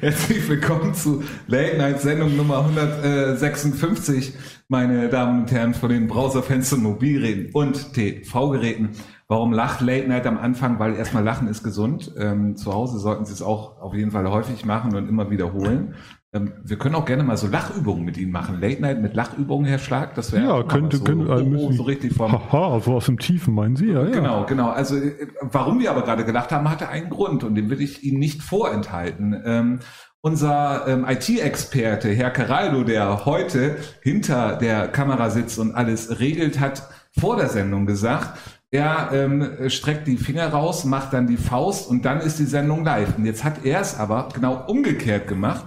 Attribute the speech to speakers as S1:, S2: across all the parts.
S1: Herzlich willkommen zu Late Night Sendung Nummer 156, meine Damen und Herren von den Browserfenstern, Mobilgeräten und TV-Geräten. Warum lacht Late Night am Anfang? Weil erstmal Lachen ist gesund. Ähm, zu Hause sollten Sie es auch auf jeden Fall häufig machen und immer wiederholen. Ähm, wir können auch gerne mal so Lachübungen mit Ihnen machen. Late Night mit Lachübungen, Herr Schlag, das wäre
S2: ja könnte,
S1: so,
S2: können,
S1: oh,
S2: müssen
S1: so richtig vom
S2: Haha, so aus dem Tiefen meinen Sie, ja, ja.
S1: Genau, genau. Also äh, warum wir aber gerade gelacht haben, hatte einen Grund und den will ich Ihnen nicht vorenthalten. Ähm, unser ähm, IT-Experte, Herr Caraldo, der heute hinter der Kamera sitzt und alles regelt, hat vor der Sendung gesagt, er ähm, streckt die Finger raus, macht dann die Faust und dann ist die Sendung live. Und jetzt hat er es aber genau umgekehrt gemacht.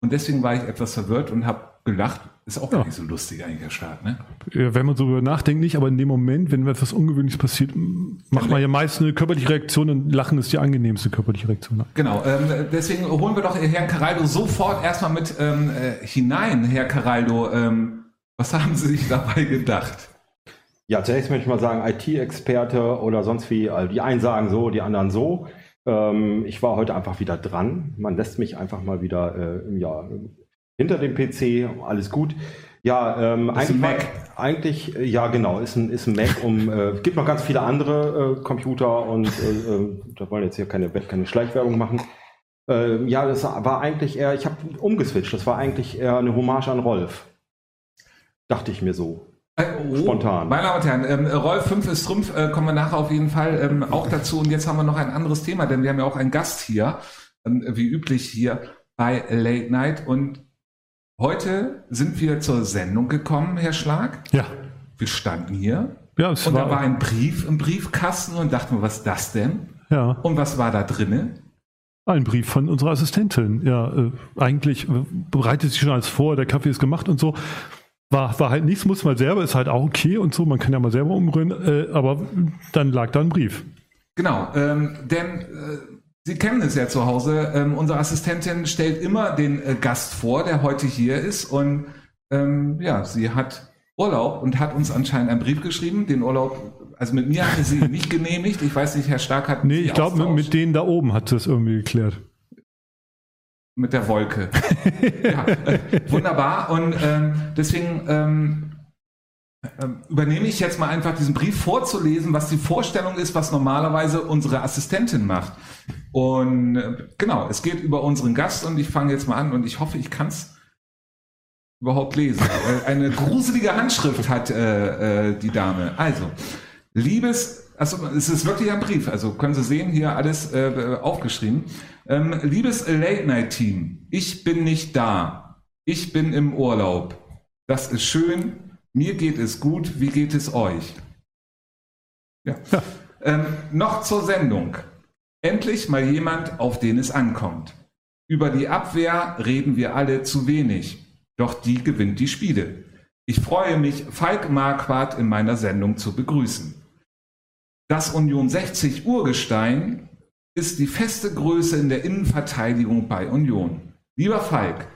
S1: Und deswegen war ich etwas verwirrt und habe gelacht. Ist auch gar
S2: Ja.
S1: nicht so lustig eigentlich der Start, ne?
S2: Ja, Wenn man so darüber nachdenkt, nicht, aber in dem Moment, wenn etwas Ungewöhnliches passiert, macht man ja meist eine körperliche Reaktion und Lachen ist die angenehmste körperliche Reaktion.
S1: Genau, ähm, deswegen holen wir doch Herrn Caraldo sofort erstmal mit ähm, äh, hinein. Herr Caraldo, ähm, was haben Sie sich dabei gedacht?
S3: Ja, zunächst möchte ich mal sagen, IT-Experte oder sonst wie, also die einen sagen so, die anderen so. Ähm, ich war heute einfach wieder dran. Man lässt mich einfach mal wieder äh, ja, hinter dem PC, alles gut. Ja, ähm,
S1: Ist ein
S3: eigentlich,
S1: Mac.
S3: eigentlich, äh, ja genau, ist ein, ist ein Mac. Um, äh, gibt noch ganz viele andere äh, Computer und äh, äh, da wollen wir jetzt hier keine, keine Schleichwerbung machen. Äh, ja, das war eigentlich eher, ich habe umgeswitcht, das war eigentlich eher eine Hommage an Rolf. Dachte ich mir so.
S1: Äh, oh,
S3: Spontan.
S1: Meine Damen und Herren, ähm, Rolf 5 ist Trumpf, äh, kommen wir nachher auf jeden Fall ähm, auch dazu. Und jetzt haben wir noch ein anderes Thema, denn wir haben ja auch einen Gast hier, ähm, wie üblich hier bei Late Night. Und heute sind wir zur Sendung gekommen, Herr Schlag.
S2: Ja,
S1: Wir standen hier
S2: ja, es
S1: und da
S2: war,
S1: war ein Brief im Briefkasten und dachten wir, was ist das denn?
S2: ja,
S1: Und was war da drinnen?
S2: ein Brief von unserer Assistentin. Ja, äh, eigentlich äh, bereitet sich schon alles vor, der Kaffee ist gemacht und so. War, war halt nichts, muss man selber, ist halt auch okay und so, man kann ja mal selber umrühren, äh, aber dann lag da ein Brief.
S1: Genau, ähm, denn äh, Sie kennen es ja zu Hause. Ähm, unsere Assistentin stellt immer den äh, Gast vor, der heute hier ist. Und ähm, ja, sie hat Urlaub und hat uns anscheinend einen Brief geschrieben. Den Urlaub, also mit mir hatte sie nicht genehmigt. Ich weiß nicht, Herr Stark hat
S2: Nee, ich glaube, mit, mit denen da oben hat sie es irgendwie geklärt.
S1: Mit der Wolke. ja, äh, wunderbar. Und ähm, deswegen ähm, ähm, übernehme ich jetzt mal einfach diesen Brief vorzulesen, was die Vorstellung ist, was normalerweise unsere Assistentin macht. Und äh, genau, es geht über unseren Gast und ich fange jetzt mal an und ich hoffe, ich kann es überhaupt lesen. Äh, Eine gruselige Handschrift hat äh, äh, die Dame. Also, liebes, also es ist wirklich ein Brief, also können Sie sehen, hier alles äh, aufgeschrieben. Ähm, liebes Late Night Team, ich bin nicht da. Ich bin im Urlaub. Das ist schön. Mir geht es gut. Wie geht es euch? Ja. Ähm, noch zur Sendung. Endlich mal jemand, auf den es ankommt. Über die Abwehr reden wir alle zu wenig. Doch die gewinnt die Spiele. Ich freue mich, Falk Marquardt in meiner Sendung zu begrüßen. Das Union 60 Urgestein ist die feste Größe in der Innenverteidigung bei Union. Lieber Falk,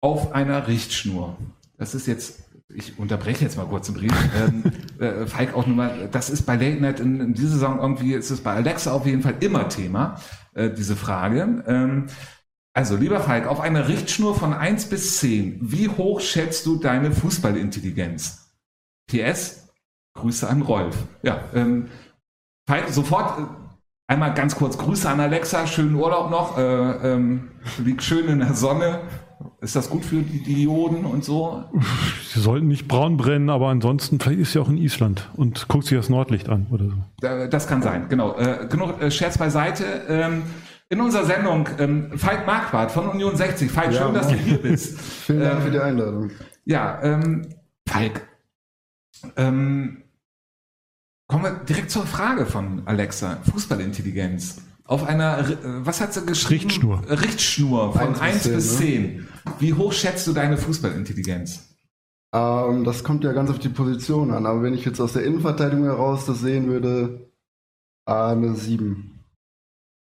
S1: auf einer Richtschnur. Das ist jetzt, ich unterbreche jetzt mal kurz den Brief. Ähm, äh, Falk auch nur mal, das ist bei Late Night in, in dieser Saison irgendwie, ist es bei Alexa auf jeden Fall immer Thema, äh, diese Frage. Ähm, also, lieber Falk, auf einer Richtschnur von 1 bis 10, wie hoch schätzt du deine Fußballintelligenz? PS, Grüße an Rolf. Ja, ähm, Falk, sofort äh, einmal ganz kurz Grüße an Alexa, schönen Urlaub noch, äh, ähm, liegt schön in der Sonne. Ist das gut für die Dioden und so?
S2: Sie sollten nicht braun brennen, aber ansonsten, vielleicht ist sie auch in Island und guckt sich das Nordlicht an oder so.
S1: Das kann sein, genau. Äh, genug äh, Scherz beiseite. Ähm, in unserer Sendung ähm, Falk Marquardt von Union 60. Falk,
S4: Ja,
S1: schön, dass du hier bist.
S4: Vielen Dank
S1: Ähm,
S4: für die Einladung.
S1: Ja, ähm, Falk. Ähm, kommen wir direkt zur Frage von Alexa. Fußballintelligenz. Auf einer, äh, was hat sie geschrieben?
S2: Richtschnur.
S1: Richtschnur von 1
S4: Eins
S1: bis,
S4: bis
S1: 10. Wie hoch schätzt du deine Fußballintelligenz?
S4: Ähm, das kommt ja ganz auf die Position an, aber wenn ich jetzt aus der Innenverteidigung heraus das sehen würde, eine 7.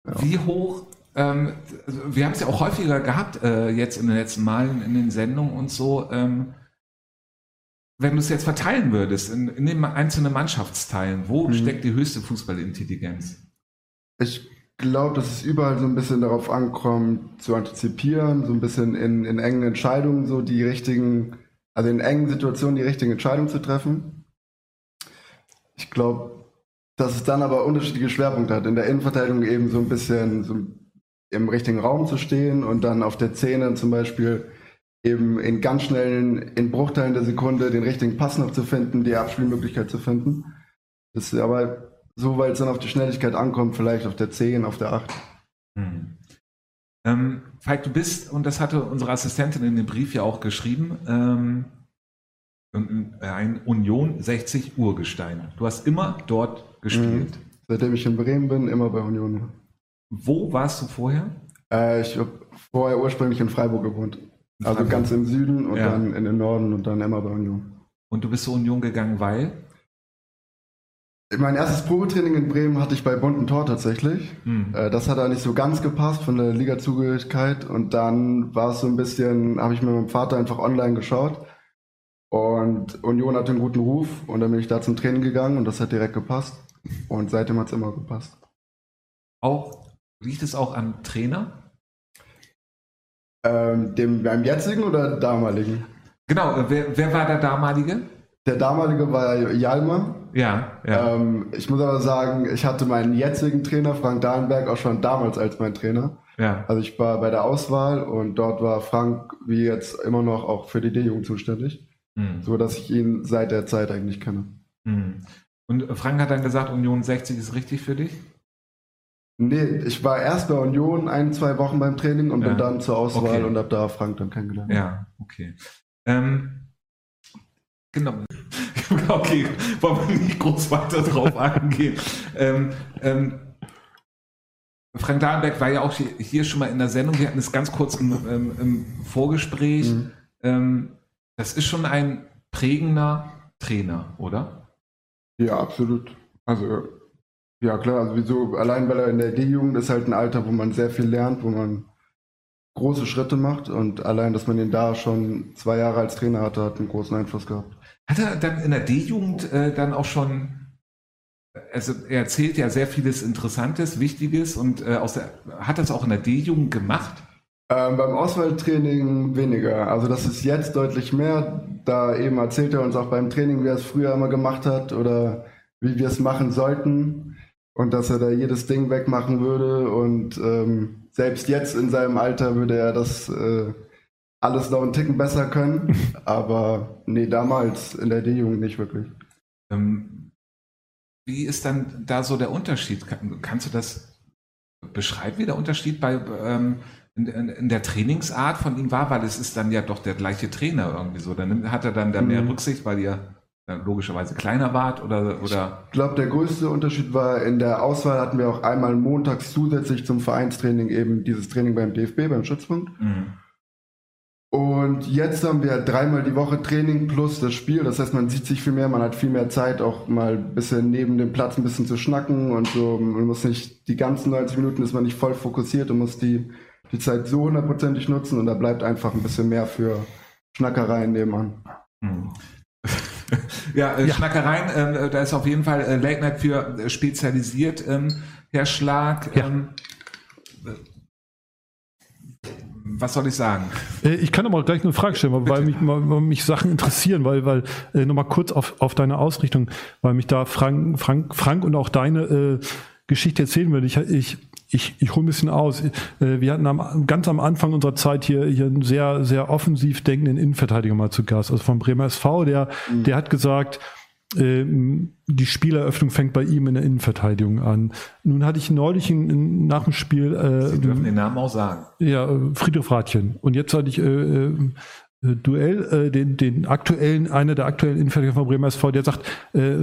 S4: Ja.
S1: Wie hoch, ähm, also wir haben es ja auch häufiger gehabt, äh, jetzt in den letzten Malen in den Sendungen und so, ähm, wenn du es jetzt verteilen würdest in, in den einzelnen Mannschaftsteilen, wo
S4: Mhm.
S1: steckt die höchste Fußballintelligenz?
S4: Ich glaube, dass es überall so ein bisschen darauf ankommt, zu antizipieren, so ein bisschen in, in engen Entscheidungen so die richtigen, also in engen Situationen die richtigen Entscheidungen zu treffen. Ich glaube, dass es dann aber unterschiedliche Schwerpunkte hat. In der Innenverteidigung eben so ein bisschen so im richtigen Raum zu stehen und dann auf der Zähne zum Beispiel eben in ganz schnellen, in Bruchteilen der Sekunde den richtigen Pass noch zu finden, die Abspielmöglichkeit zu finden. Das ist aber so, weil es dann auf die Schnelligkeit ankommt, vielleicht auf der 10, auf der 8.
S1: Hm. Ähm, Falk, du bist, und das hatte unsere Assistentin in dem Brief ja auch geschrieben, ähm, ein Union 60 Urgestein. Du hast immer dort gespielt. Mhm.
S4: Seitdem ich in Bremen bin, immer bei Union.
S1: Wo warst du vorher?
S4: Äh, ich habe vorher ursprünglich in Freiburg gewohnt. Also ganz im Süden und ja. dann in den Norden und dann immer bei Union.
S1: Und du bist zur Union gegangen, weil?
S4: Mein erstes Probetraining in Bremen hatte ich bei Bunten Tor tatsächlich. Hm. Äh, das hat da nicht so ganz gepasst von der Liga-Zugehörigkeit. Und dann war es so ein bisschen, habe ich mit meinem Vater einfach online geschaut. Und Union hatte einen guten Ruf und dann bin ich da zum Training gegangen und das hat direkt gepasst. Und seitdem hat es immer gepasst.
S1: Auch, liegt es auch am Trainer?
S4: Ähm, dem beim jetzigen oder damaligen?
S1: Genau, äh, wer, wer war der damalige?
S4: Der damalige war Jalma.
S1: Ja, ja.
S4: Ähm, ich muss aber sagen, ich hatte meinen jetzigen Trainer, Frank Dahlenberg, auch schon damals als mein Trainer.
S1: Ja.
S4: Also ich war bei der Auswahl und dort war Frank wie jetzt immer noch auch für die D-Jugend zuständig. Mhm. So dass ich ihn seit der Zeit eigentlich kenne.
S1: Mhm. Und Frank hat dann gesagt, Union 60 ist richtig für dich?
S4: Nee, ich war erst bei Union ein, zwei Wochen beim Training und ja. bin dann zur Auswahl okay. und habe da Frank dann kennengelernt.
S1: Ja, okay. Ähm, genau. okay, wollen wir nicht groß weiter drauf eingehen. Ähm, ähm, Frank Dahlenberg war ja auch hier, hier, schon mal in der Sendung. Wir hatten es ganz kurz im, im, Vorgespräch. Mhm. Ähm, das ist schon ein prägender Trainer, oder?
S4: Ja, absolut. Also ja, klar, also wieso, allein weil er in der D-Jugend ist halt ein Alter, wo man sehr viel lernt, wo man große Schritte macht und allein, dass man ihn da schon zwei Jahre als Trainer hatte, hat einen großen Einfluss gehabt.
S1: Hat er dann in der D-Jugend äh, dann auch schon, also er erzählt ja sehr vieles Interessantes, Wichtiges und äh, aus der, hat das auch in der D-Jugend gemacht?
S4: Ähm, beim Auswahltraining weniger. Also das ist jetzt deutlich mehr. Da eben erzählt er uns auch beim Training, wie er es früher immer gemacht hat oder wie wir es machen sollten und dass er da jedes Ding wegmachen würde. Und ähm, selbst jetzt in seinem Alter würde er das äh, alles noch einen Ticken besser können. Aber nee, damals in der D-Jugend nicht wirklich.
S1: Ähm, wie ist dann da so der Unterschied? Kann, kannst du das beschreiben, wie der Unterschied bei ähm, in, in, in, der Trainingsart von ihm war? Weil es ist dann ja doch der gleiche Trainer irgendwie so. Dann hat er dann da mehr mhm. Rücksicht, weil ihr logischerweise kleiner wart oder, oder?
S4: Ich glaube, der größte Unterschied war, in der Auswahl hatten wir auch einmal montags zusätzlich zum Vereinstraining eben dieses Training beim DFB, beim Schutzpunkt. Mhm. Und jetzt haben wir dreimal die Woche Training plus das Spiel. Das heißt, man sieht sich viel mehr, man hat viel mehr Zeit, auch mal ein bisschen neben dem Platz ein bisschen zu schnacken und so. Man muss nicht die ganzen 90 Minuten ist man nicht voll fokussiert und muss die, die Zeit so hundertprozentig nutzen und da bleibt einfach ein bisschen mehr für Schnackereien nebenan. Mhm.
S1: Ja, äh, ja, Schnackereien, äh, da ist auf jeden Fall äh, Late Night für äh, spezialisiert, ähm, Herr Schlag. Ja. Ähm, was soll ich sagen?
S2: Äh, ich kann aber gleich eine Frage stellen, weil mich, weil mich Sachen interessieren, weil, weil äh, nochmal kurz auf, auf deine Ausrichtung, weil mich da Frank, Frank, Frank und auch deine Geschichte erzählen würde. Ich, ich ich, ich hole ein bisschen aus. Äh, wir hatten am, ganz am Anfang unserer Zeit hier, hier einen sehr, sehr offensiv denkenden Innenverteidiger mal zu Gast, also vom Bremer SV, der, mhm. der hat gesagt, ähm, die Spieleröffnung fängt bei ihm in der Innenverteidigung an. Nun hatte ich neulich ein, nach dem Spiel.
S1: Äh, Sie dürfen den Namen auch sagen.
S2: Ja, Friedrich Ratchen. Und jetzt hatte ich äh, äh, Duell, äh, den, den aktuellen, einer der aktuellen Innenverteidiger von Bremer SV, der sagt, äh,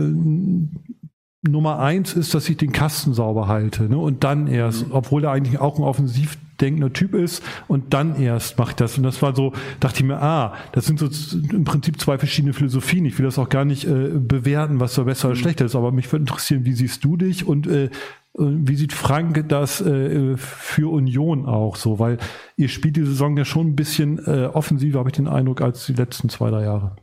S2: Nummer eins ist, dass ich den Kasten sauber halte. Ne? Und dann erst, mhm. obwohl er eigentlich auch ein offensiv denkender Typ ist, und dann erst mache ich das. Und das war so, dachte ich mir, ah, das sind so im Prinzip zwei verschiedene Philosophien. Ich will das auch gar nicht äh, bewerten, was so besser oder mhm. schlechter ist, aber mich würde interessieren, wie siehst du dich und äh, wie sieht Frank das äh, für Union auch so? Weil ihr spielt die Saison ja schon ein bisschen äh, offensiver, habe ich den Eindruck, als die letzten zwei, drei Jahre.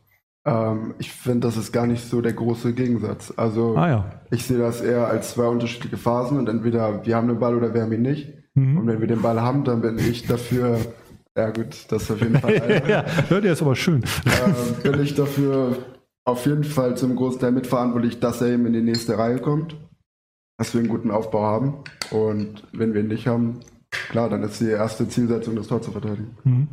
S4: Ähm, ich finde, das ist gar nicht so der große Gegensatz. Also
S2: Ah ja.
S4: ich sehe das eher als zwei unterschiedliche Phasen und entweder wir haben den Ball oder wir haben ihn nicht.
S2: Mhm.
S4: Und wenn wir den Ball haben, dann bin ich dafür, ja gut, das ist auf jeden Fall, äh,
S2: ja, ja, der ist aber schön.
S4: bin ich dafür auf jeden Fall zum Großteil mitverantwortlich, dass er eben in die nächste Reihe kommt, dass wir einen guten Aufbau haben. Und wenn wir ihn nicht haben, klar, dann ist die erste Zielsetzung, das Tor zu verteidigen.
S2: Mhm.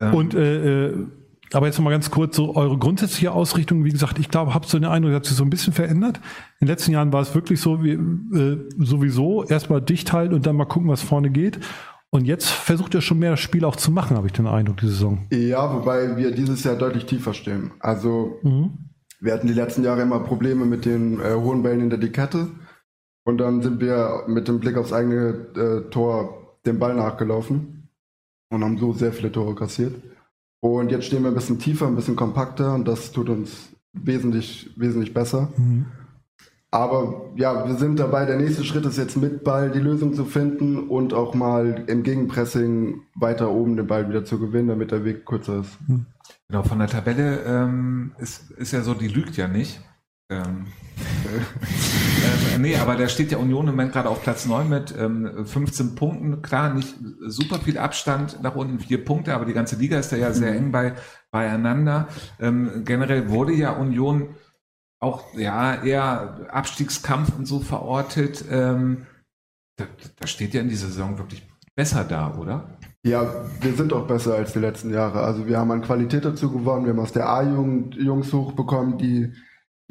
S1: Ähm,
S2: Und äh, äh, aber jetzt noch mal ganz kurz so eure grundsätzliche Ausrichtung. Wie gesagt, ich glaube, habt so den Eindruck, hat sich so ein bisschen verändert. In den letzten Jahren war es wirklich so, wie äh, sowieso erstmal dicht halten und dann mal gucken, was vorne geht. Und jetzt versucht ihr schon mehr das Spiel auch zu machen, habe ich den Eindruck, die Saison.
S4: Ja, wobei wir dieses Jahr deutlich tiefer stehen. Also
S2: Mhm.
S4: wir hatten die letzten Jahre immer Probleme mit den äh, hohen Bällen hinter die Kette. Und dann sind wir mit dem Blick aufs eigene äh, Tor dem Ball nachgelaufen und haben so sehr viele Tore kassiert. Und jetzt stehen wir ein bisschen tiefer, ein bisschen kompakter und das tut uns wesentlich, wesentlich besser.
S2: Mhm.
S4: Aber ja, wir sind dabei. Der nächste Schritt ist jetzt mit Ball die Lösung zu finden und auch mal im Gegenpressing weiter oben den Ball wieder zu gewinnen, damit der Weg kürzer ist.
S1: Genau, von der Tabelle ähm, ist, ist ja so, die lügt ja nicht. Ähm, ähm, nee, aber da steht ja Union im Moment gerade auf Platz 9 mit ähm, 15 Punkten. Klar, nicht super viel Abstand nach unten, vier Punkte, aber die ganze Liga ist da ja sehr eng bei, beieinander. Ähm, generell wurde ja Union auch ja eher Abstiegskampf und so verortet. Ähm, da, da steht ja in dieser Saison wirklich besser da, oder?
S4: Ja, wir sind auch besser als die letzten Jahre. Also wir haben an Qualität dazu gewonnen. Wir haben aus der A-Jugend Jungs hochbekommen, die,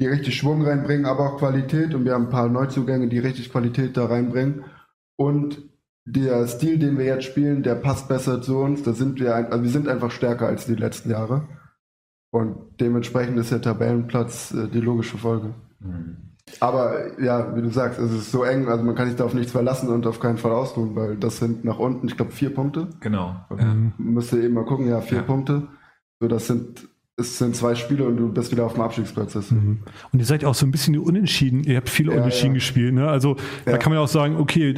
S4: die richtig Schwung reinbringen, aber auch Qualität. Und wir haben ein paar Neuzugänge, die richtig Qualität da reinbringen. Und der Stil, den wir jetzt spielen, der passt besser zu uns. Da sind wir, also wir sind einfach stärker als die letzten Jahre. Und dementsprechend ist der Tabellenplatz äh, die logische Folge. Aber ja, wie du sagst, es ist so eng, also man kann sich da auf nichts verlassen und auf keinen Fall ausruhen, weil das sind nach unten, ich glaube, vier Punkte.
S1: Genau. Ja.
S2: Mhm.
S4: Müsste eben mal gucken, ja, vier
S1: Ja.
S4: Punkte. So, das sind, es sind zwei Spiele und du bist wieder auf dem Abstiegsplatz.
S2: Mhm. Und ihr seid auch so ein bisschen unentschieden. Ihr habt viele
S4: Ja,
S2: Unentschieden
S4: ja.
S2: gespielt. Ne? Also da
S4: Ja.
S2: kann man ja auch sagen, okay,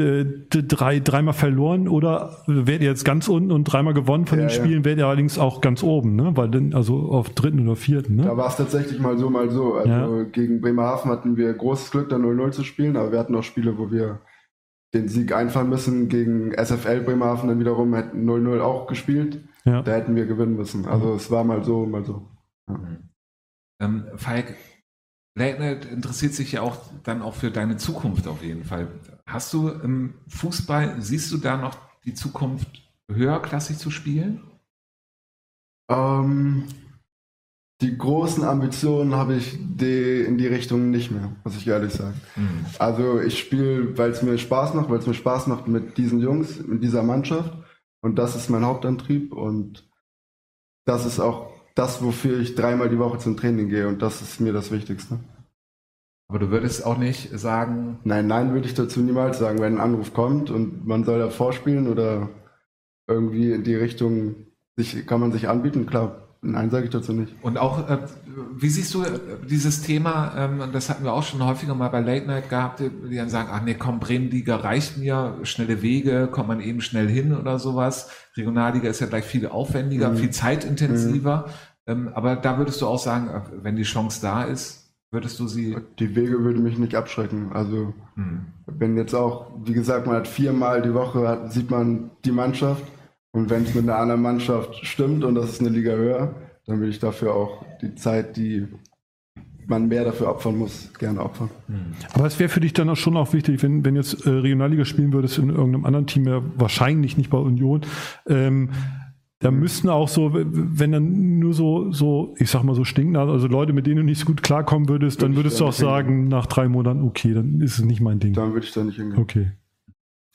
S2: drei, dreimal verloren oder werdet ihr jetzt ganz unten und dreimal gewonnen von den. Spielen, werdet ihr allerdings auch ganz oben, ne? Weil dann, also auf dritten oder vierten,
S4: Da
S2: ne?
S4: war es tatsächlich mal so, mal so. Also gegen Bremerhaven hatten wir großes Glück, da 0-0 zu spielen, aber wir hatten auch Spiele, wo wir den Sieg einfahren müssen. Gegen SFL Bremerhaven dann wiederum hätten 0-0 auch gespielt.
S2: Ja.
S4: Da hätten wir gewinnen müssen. Also es war mal so, mal so.
S1: Ähm, Falk, Late Night interessiert sich ja auch dann auch für deine Zukunft auf jeden Fall. Hast du im Fußball, siehst du da noch die Zukunft höherklassig zu spielen?
S4: Ähm, die großen Ambitionen habe ich die, in die Richtung nicht mehr, muss ich ehrlich sagen. Also ich spiele, weil es mir Spaß macht, weil es mir Spaß macht mit diesen Jungs, mit dieser Mannschaft. Und das ist mein Hauptantrieb. Und das ist auch das, wofür ich dreimal die Woche zum Training gehe. Und das ist mir das Wichtigste.
S1: Aber du würdest auch nicht sagen,
S4: Nein, nein würde ich dazu niemals sagen, wenn ein Anruf kommt und man soll da vorspielen oder irgendwie in die Richtung sich, kann man sich anbieten, klar. Nein, sage ich dazu nicht.
S1: und auch, äh, wie siehst du äh, dieses Thema, ähm, und das hatten wir auch schon häufiger mal bei Late Night gehabt, die dann sagen, ach nee, komm, Bremenliga reicht mir, schnelle Wege, kommt man eben schnell hin oder sowas. Regionalliga ist ja gleich viel aufwendiger,
S4: Mhm.
S1: viel zeitintensiver. Ähm, aber da würdest du auch sagen, äh, wenn die Chance da ist, würdest du sie,
S4: Die Wege würde mich nicht abschrecken. Also
S1: hm,
S4: wenn jetzt auch, wie gesagt, man hat viermal die Woche, hat, sieht man die Mannschaft. Und wenn es mit einer anderen Mannschaft stimmt und das ist eine Liga höher, dann will ich dafür auch die Zeit, die man mehr dafür opfern muss, gerne opfern.
S2: Aber es wäre für dich dann auch schon auch wichtig, wenn, wenn jetzt äh, Regionalliga spielen würdest in irgendeinem anderen Team, ja wahrscheinlich nicht bei Union, ähm, da müssten auch so, wenn dann nur so, so, ich sag mal so stinken, also Leute, mit denen du nicht so gut klarkommen würdest, dann
S4: Würde
S2: würdest du
S4: da
S2: auch
S4: nicht hingehen.
S2: sagen, nach drei Monaten, okay, dann ist es nicht mein Ding.
S4: Dann würde ich da nicht hingehen.
S2: Okay.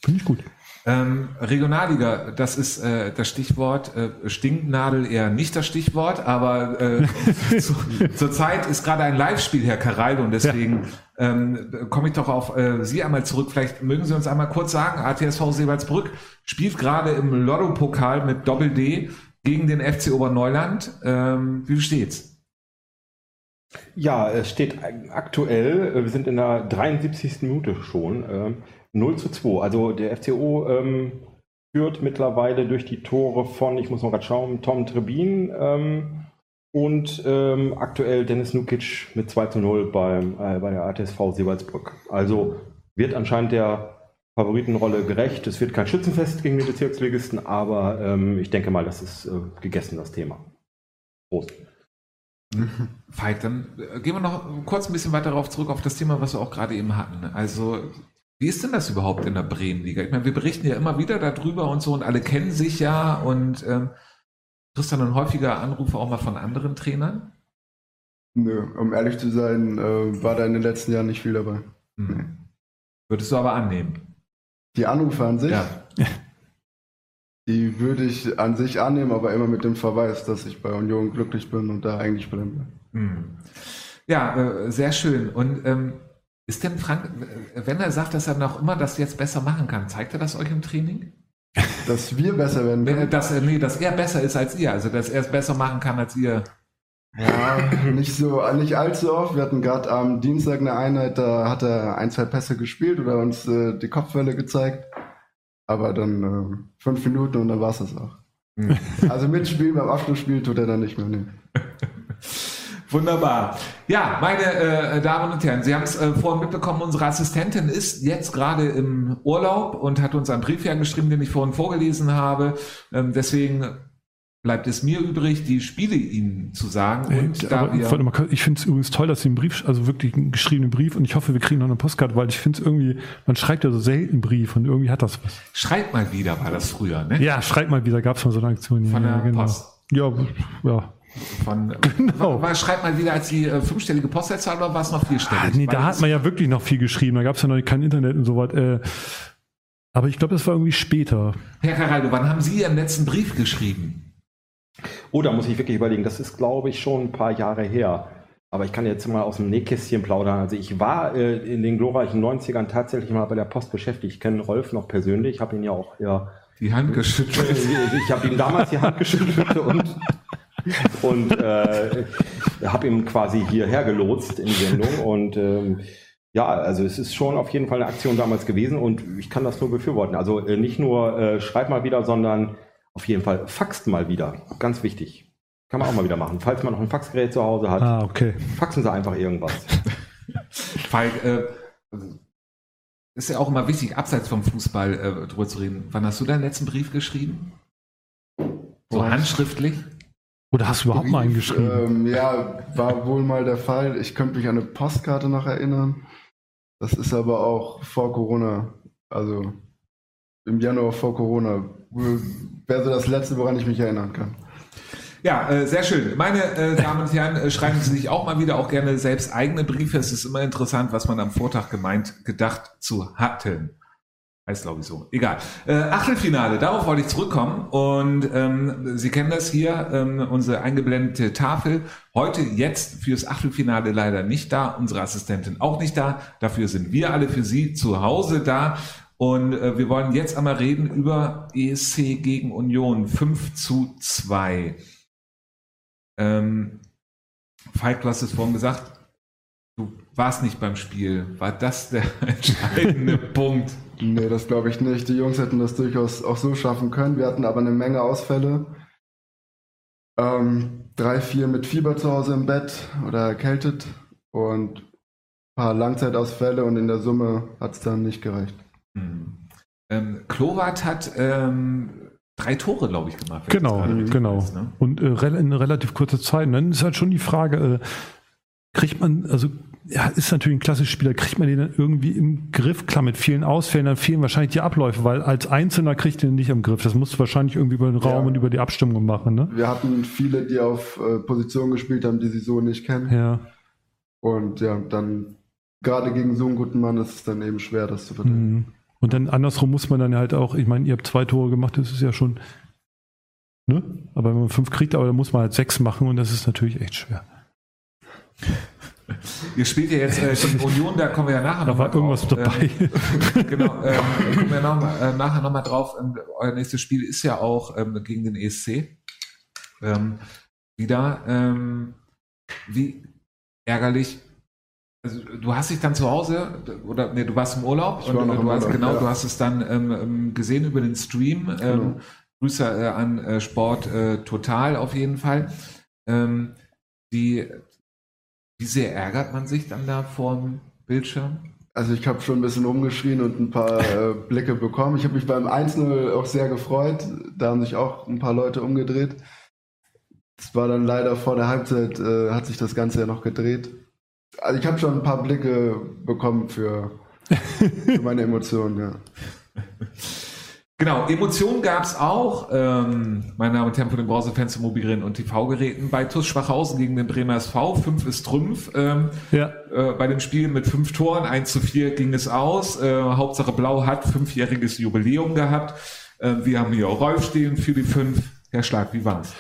S2: Finde ich gut.
S1: Ähm, Regionalliga, das ist äh, das Stichwort. Äh, Stinknadel eher nicht das Stichwort, aber äh, zu, zurzeit ist gerade ein Live-Spiel, Herr Karaldo, und deswegen ähm, komme ich doch auf äh, Sie einmal zurück. Vielleicht mögen Sie uns einmal kurz sagen, ATSV Seewaldsbrück spielt gerade im Lotto-Pokal mit Doppel-D gegen den FC Oberneuland. Ähm, wie steht's?
S3: Ja, es steht aktuell, äh, wir sind in der 73. Minute schon, ähm, 0 zu 2. Also der FCO ähm, führt mittlerweile durch die Tore von, ich muss noch gerade schauen, Tom Trebin, ähm, Und ähm, aktuell Dennis Nukic mit 2 zu 0 beim, äh, bei der ATSV Seewaldsbrück. Also wird anscheinend der Favoritenrolle gerecht. Es wird kein Schützenfest gegen den Bezirksligisten, aber ähm, ich denke mal, das ist äh, gegessen, das Thema. Prost.
S1: Falk, dann äh, gehen wir noch kurz ein bisschen weiter darauf zurück auf das Thema, was wir auch gerade eben hatten. Also, wie ist denn das überhaupt in der Bremenliga? Ich meine, wir berichten ja immer wieder darüber und so und alle kennen sich ja und ähm, kriegst dann häufiger Anrufe auch mal von anderen Trainern?
S4: Nö, um ehrlich zu sein, äh, war da in den letzten Jahren nicht viel dabei.
S1: Hm. Würdest du aber annehmen?
S4: Die Anrufe an sich,
S1: Ja.
S4: die würde ich an sich annehmen, aber immer mit dem Verweis, dass ich bei Union glücklich bin und da eigentlich bleiben will.
S1: Hm. Ja, äh, sehr schön. Und ähm, ist denn Frank, wenn er sagt, dass er noch immer das jetzt besser machen kann, zeigt er das euch im Training?
S4: Dass wir besser werden können.
S1: dass, er- nee, dass er besser ist als ihr, also dass er es besser machen kann als ihr.
S4: Ja, nicht so, nicht allzu oft. Wir hatten gerade am Dienstag eine Einheit, da hat er ein, zwei Pässe gespielt oder uns äh, die Kopfwelle gezeigt. Aber dann äh, fünf Minuten und dann war es das auch.
S1: Hm.
S4: Also mitspielen beim Abschlussspiel tut er dann nicht mehr. Nee.
S1: Wunderbar. Ja, meine äh, Damen und Herren, Sie haben es äh, vorhin mitbekommen, unsere Assistentin ist jetzt gerade im Urlaub und hat uns einen Brief hergeschrieben, den ich vorhin vorgelesen habe. Ähm, deswegen bleibt es mir übrig, die Spiele Ihnen zu sagen. Und
S2: Äh,
S1: da wir,
S2: mal, ich finde es übrigens toll, dass Sie einen Brief, also wirklich einen geschriebenen Brief und ich hoffe, wir kriegen noch eine Postkarte, weil ich finde es irgendwie, man schreibt ja so selten Brief und irgendwie hat das was.
S1: schreibt mal wieder, war das früher, ne?
S2: Ja, schreibt mal wieder, gab es mal so eine Aktion.
S1: Von
S2: ja,
S1: der
S2: genau.
S1: Post.
S2: Ja, ja.
S1: Von,
S2: Genau.
S1: war, schreibt mal wieder als die äh, fünfstellige Postleitzahl oder war es noch vierstellig?
S2: Ah, nee, da hat man ja wirklich noch viel geschrieben, da gab es ja noch kein Internet und so was. Äh, aber ich glaube, das war irgendwie später.
S1: Herr Caraldo, wann haben Sie Ihren letzten Brief geschrieben?
S3: Oh, da muss ich wirklich überlegen. Das ist, glaube ich, schon ein paar Jahre her. Aber ich kann jetzt mal aus dem Nähkästchen plaudern. Also ich war äh, in den glorreichen 90ern tatsächlich mal bei der Post beschäftigt. Ich kenne Rolf noch persönlich, habe ihn ja auch ja,
S1: Die Hand geschüttelt.
S3: ich habe ihm damals die Hand geschüttelt und, und äh, habe ihn quasi hierher gelotst in die Sendung. Und ähm, ja, also es ist schon auf jeden Fall eine Aktion damals gewesen und ich kann das nur befürworten. Also äh, nicht nur äh, schreibt mal wieder, sondern auf jeden Fall faxt mal wieder. Ganz wichtig. Kann man auch mal wieder machen. Falls man noch ein Faxgerät zu Hause hat,
S2: Ah, okay.
S3: faxen Sie einfach irgendwas.
S1: Falk, äh, ist ja auch immer wichtig, abseits vom Fußball äh, drüber zu reden. Wann hast du deinen letzten Brief geschrieben? So handschriftlich?
S2: Oder hast du überhaupt mal einen geschrieben?
S4: Ähm, ja, war wohl mal der Fall. Ich könnte mich an eine Postkarte noch erinnern. Das ist aber auch vor Corona. Also im Januar vor Corona. Wäre so das Letzte, woran ich mich erinnern kann.
S1: Ja, äh, sehr schön. Meine äh, Damen und Herren, äh, schreiben Sie sich auch mal wieder auch gerne selbst eigene Briefe. Es ist immer interessant, was man am Vortag gemeint, gedacht zu hatten. Heißt, glaube ich, so. Egal. Äh, Achtelfinale, darauf wollte ich zurückkommen. Und ähm, Sie kennen das hier, ähm, unsere eingeblendete Tafel. Heute, jetzt fürs Achtelfinale leider nicht da. Unsere Assistentin auch nicht da. Dafür sind wir alle für Sie zu Hause da. Und äh, wir wollen jetzt einmal reden über ESC gegen Union 5 zu 2. Ähm, du hast es vorhin gesagt, du warst nicht beim Spiel. War das der entscheidende Punkt?
S4: Nee, das glaube ich nicht. Die Jungs hätten das durchaus auch so schaffen können. Wir hatten aber eine Menge Ausfälle. Ähm, drei, vier mit Fieber zu Hause im Bett oder erkältet und ein paar Langzeitausfälle und in der Summe hat es dann nicht gereicht.
S1: Hm. Ähm, Klovat hat ähm, drei Tore, glaube ich, gemacht.
S2: Genau, genau.
S1: weiß, ne?
S2: Und äh, in relativ kurzer Zeit. Dann ist halt schon die Frage, äh, kriegt man, also ja, ist natürlich ein klassischer Spieler, kriegt man den dann irgendwie im Griff? Klar, mit vielen Ausfällen, dann fehlen wahrscheinlich die Abläufe, weil als Einzelner kriegt den nicht im Griff. Das musst du wahrscheinlich irgendwie über den Raum
S4: Ja.
S2: und über die Abstimmung machen, ne?
S4: Wir hatten viele, die auf äh, Positionen gespielt haben, die sie so nicht kennen.
S2: Ja.
S4: Und ja, dann gerade gegen so einen guten Mann ist es dann eben schwer, das zu verteidigen.
S2: Mhm. Und dann andersrum muss man dann halt auch, ich meine, ihr habt zwei Tore gemacht, das ist ja schon, ne? Aber wenn man fünf kriegt, aber dann muss man halt sechs machen und das ist natürlich echt schwer.
S1: Ihr spielt ja jetzt äh, gegen Union, da kommen wir ja nachher
S2: Da
S1: noch
S2: war
S1: mal
S2: irgendwas
S1: drauf.
S2: dabei.
S1: Ähm, genau, ähm, da kommen wir noch, mal- äh, nachher nochmal drauf. Ähm, euer nächstes Spiel ist ja auch ähm, gegen den ESC. Ähm, wieder. Ähm, wie ärgerlich. Also, du hast dich dann zu Hause oder nee, du warst im Urlaub
S4: Ich war
S1: und
S4: noch
S1: äh,
S4: im
S1: du hast
S4: Urlaub,
S1: genau,
S4: ja.
S1: du hast es dann ähm, ähm, gesehen über den Stream. Ähm,
S4: Genau.
S1: Grüße äh, an äh, Sport äh, Total auf jeden Fall. Ähm, wie, sehr ärgert man sich dann da vorm Bildschirm?
S4: Also ich habe schon ein bisschen umgeschrien und ein paar äh, Blicke bekommen. Ich habe mich beim 1-0 auch sehr gefreut. Da haben sich auch ein paar Leute umgedreht. Es war dann leider vor der Halbzeit, äh, hat sich das Ganze ja noch gedreht. Also ich habe schon ein paar Blicke bekommen für, für meine Emotionen, ja.
S1: Genau, Emotionen gab es auch, ähm, meine Damen und Herren von den Browserfans, Mobilgeräten und TV-Geräten, bei TuS Schwachhausen gegen den Bremer SV. Fünf ist Trümpf. Ähm,
S2: Ja.
S1: äh, bei dem Spiel mit fünf Toren, 1 zu 4 ging es aus. Äh, Hauptsache Blau hat fünfjähriges Jubiläum gehabt. Äh, wir haben hier auch Rolf stehen für die fünf. Herr Schlag, wie war's?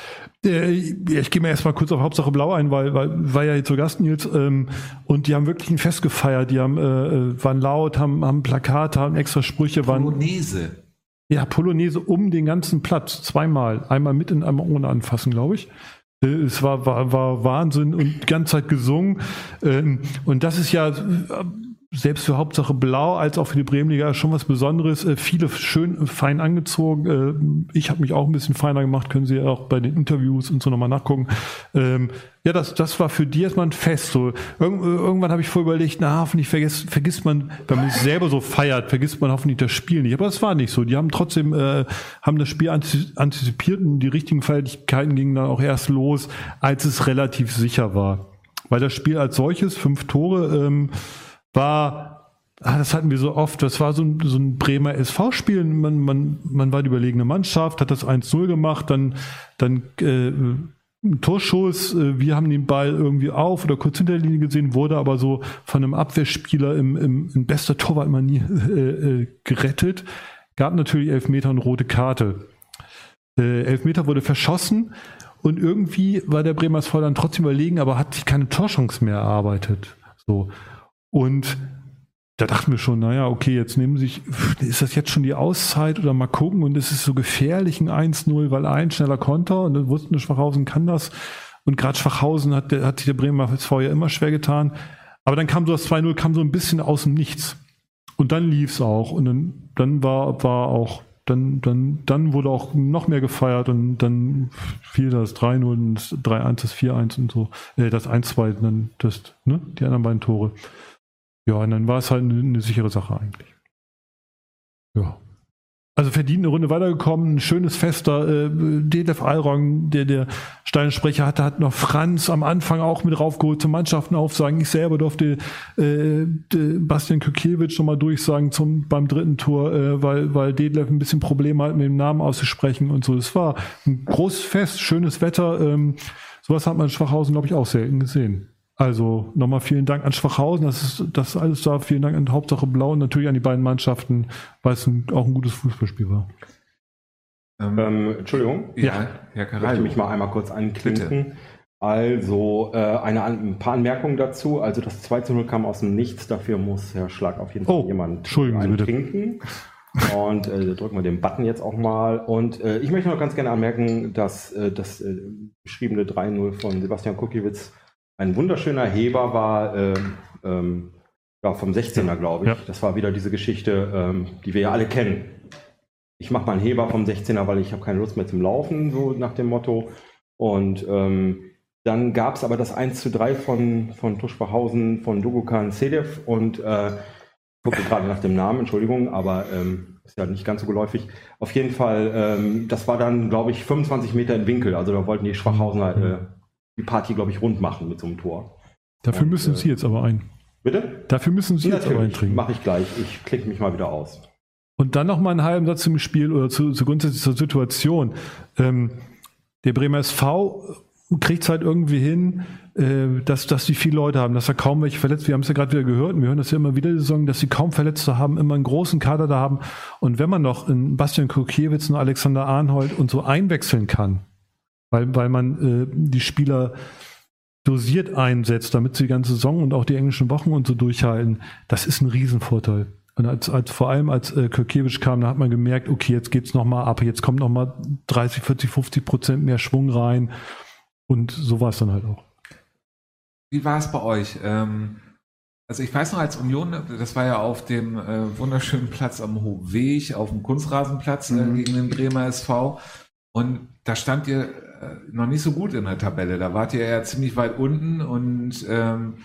S2: Äh, ja, ich gehe mir erstmal kurz auf Hauptsache Blau ein, weil, weil war ja hier zu Gast, Nils, ähm, und die haben wirklich ein Fest gefeiert. Die haben, äh, äh, waren laut, haben, haben Plakate, haben extra Sprüche, waren
S1: Polonaise.
S2: Ja Polonaise um den ganzen Platz, zweimal, einmal mit und einmal ohne anfassen, glaube ich. Äh, Es war, war, war Wahnsinn und die ganze Zeit gesungen. Ähm, Und das ist ja äh, selbst für Hauptsache Blau als auch für die Bremenliga schon was Besonderes. Äh, Viele schön fein angezogen. Äh, Ich habe mich auch ein bisschen feiner gemacht, können Sie auch bei den Interviews und so nochmal nachgucken. Ähm, Ja, das, das war für die erstmal ein Fest. So, Irgend, irgendwann habe ich vorher überlegt, na, hoffentlich vergisst, vergisst man, wenn man sich selber so feiert, vergisst man hoffentlich das Spiel nicht. Aber das war nicht so. Die haben trotzdem, äh, haben das Spiel antizi- antizipiert und die richtigen Feierlichkeiten gingen dann auch erst los, als es relativ sicher war. Weil das Spiel als solches, fünf Tore, ähm, war, ah, das hatten wir so oft, das war so ein, so ein Bremer SV-Spiel. Man, man, man war die überlegene Mannschaft, hat das 1-0 gemacht, dann, dann äh, ein Torschuss, äh, wir haben den Ball irgendwie auf oder kurz hinter der Linie gesehen, wurde aber so von einem Abwehrspieler im, im, in bester Torwartmanier äh, äh, gerettet. Gab natürlich Elfmeter und rote Karte. Äh, Elfmeter wurde verschossen und irgendwie war der Bremer SV dann trotzdem überlegen, aber hat sich keine Torchance mehr erarbeitet. So. Und da dachten wir schon, naja, okay, jetzt nehmen sich, ist das jetzt schon die Auszeit oder mal gucken und es ist so gefährlich ein 1-0, weil ein schneller Konter und dann wussten Schwachhausen kann das und gerade Schwachhausen hat, hat sich der Bremer SV ja immer schwer getan. Aber dann kam so das 2-0, kam so ein bisschen aus dem Nichts. Und dann lief es auch und dann, dann war, war auch, dann, dann, dann wurde auch noch mehr gefeiert und dann fiel das 3-0 und das 3-1, das 4-1 und so, äh, das 1-2 und dann das, ne, die anderen beiden Tore. Ja, und dann war es halt eine, eine sichere Sache eigentlich. Ja. Also verdient eine Runde weitergekommen, ein schönes Fest da. Äh, Detlef Alrong, der, der Steinsprecher hatte, hat noch Franz am Anfang auch mit raufgeholt zum Mannschaftsenaufsagen. Ich selber durfte äh, Bastian Kukiewicz schon mal durchsagen zum, beim dritten Tor, äh, weil, weil Detlef ein bisschen Probleme hat, mit dem Namen auszusprechen und so. Es war ein großes Fest, schönes Wetter. Ähm, sowas hat man in Schwachhausen, glaube ich, auch selten gesehen. Also nochmal vielen Dank an Schwachhausen, das ist das ist alles da. Vielen Dank an Hauptsache Blau und natürlich an die beiden Mannschaften, weil es ein, auch ein gutes Fußballspiel war.
S1: Ähm,
S3: Ähm, Entschuldigung,
S1: ja, Herr
S3: ich möchte
S1: Caralho.
S3: mich mal einmal kurz anklinken. Also äh, eine, ein paar Anmerkungen dazu. Also das 2 zu 0 kam aus dem Nichts. Dafür muss Herr Schlag auf jeden Fall
S2: Oh,
S3: jemand trinken. Und äh, da drücken wir den Button jetzt auch mal. Und äh, ich möchte noch ganz gerne anmerken, dass äh, das äh, beschriebene 3-0 von Sebastian Kukiewicz ein wunderschöner Heber war. ähm, ähm, ja, vom 16er, glaube ich.
S2: Ja.
S3: Das war wieder diese Geschichte, ähm, die wir ja alle kennen. Ich mache mal einen Heber vom 16er, weil ich habe keine Lust mehr zum Laufen, so nach dem Motto. Und ähm, dann gab es aber das 1 zu 3 von, von Tuschbachhausen, von Dogukan Sedev und äh, gucke gerade nach dem Namen, Entschuldigung, aber ähm, ist ja nicht ganz so geläufig. Auf jeden Fall, ähm, das war dann, glaube ich, 25 Meter im Winkel. Also da wollten die Schwachhausener äh, die Party, glaube ich, rund machen mit so einem Tor.
S2: Dafür
S3: Und,
S2: müssen
S3: äh,
S2: Sie jetzt aber ein.
S3: Bitte?
S2: Dafür müssen Sie jetzt aber eintrinken.
S3: mache ich gleich. Ich klicke mich mal wieder aus.
S2: Und dann noch mal einen halben Satz zum Spiel oder zu, zu grundsätzlich zur Situation. Ähm, der Bremer SV kriegt es halt irgendwie hin, äh, dass, dass die viele Leute haben, dass da kaum welche verletzt. Wir haben es ja gerade wieder gehört und wir hören das ja immer wieder die Saison, dass sie kaum Verletzte haben, immer einen großen Kader da haben. Und wenn man noch einen Bastian Kurkiewicz, einen Alexander Arnhold und so einwechseln kann, weil, weil man äh, die Spieler dosiert einsetzt, damit sie die ganze Saison und auch die englischen Wochen und so durchhalten, das ist ein Riesenvorteil. Und als, als vor allem als äh, Kirkiewicz kam, da hat man gemerkt, okay, jetzt geht's noch mal ab, jetzt kommt noch mal 30, 40, 50 Prozent mehr Schwung rein. Und so war es dann halt auch.
S1: Wie war es bei euch? Ähm, also ich weiß noch, als Union, das war ja auf dem äh, wunderschönen Platz am Hohweg, auf dem Kunstrasenplatz äh,
S4: Mhm.
S1: gegen den Bremer SV. Und da stand ihr noch nicht so gut in der Tabelle. Da wart ihr ja ziemlich weit unten und ähm,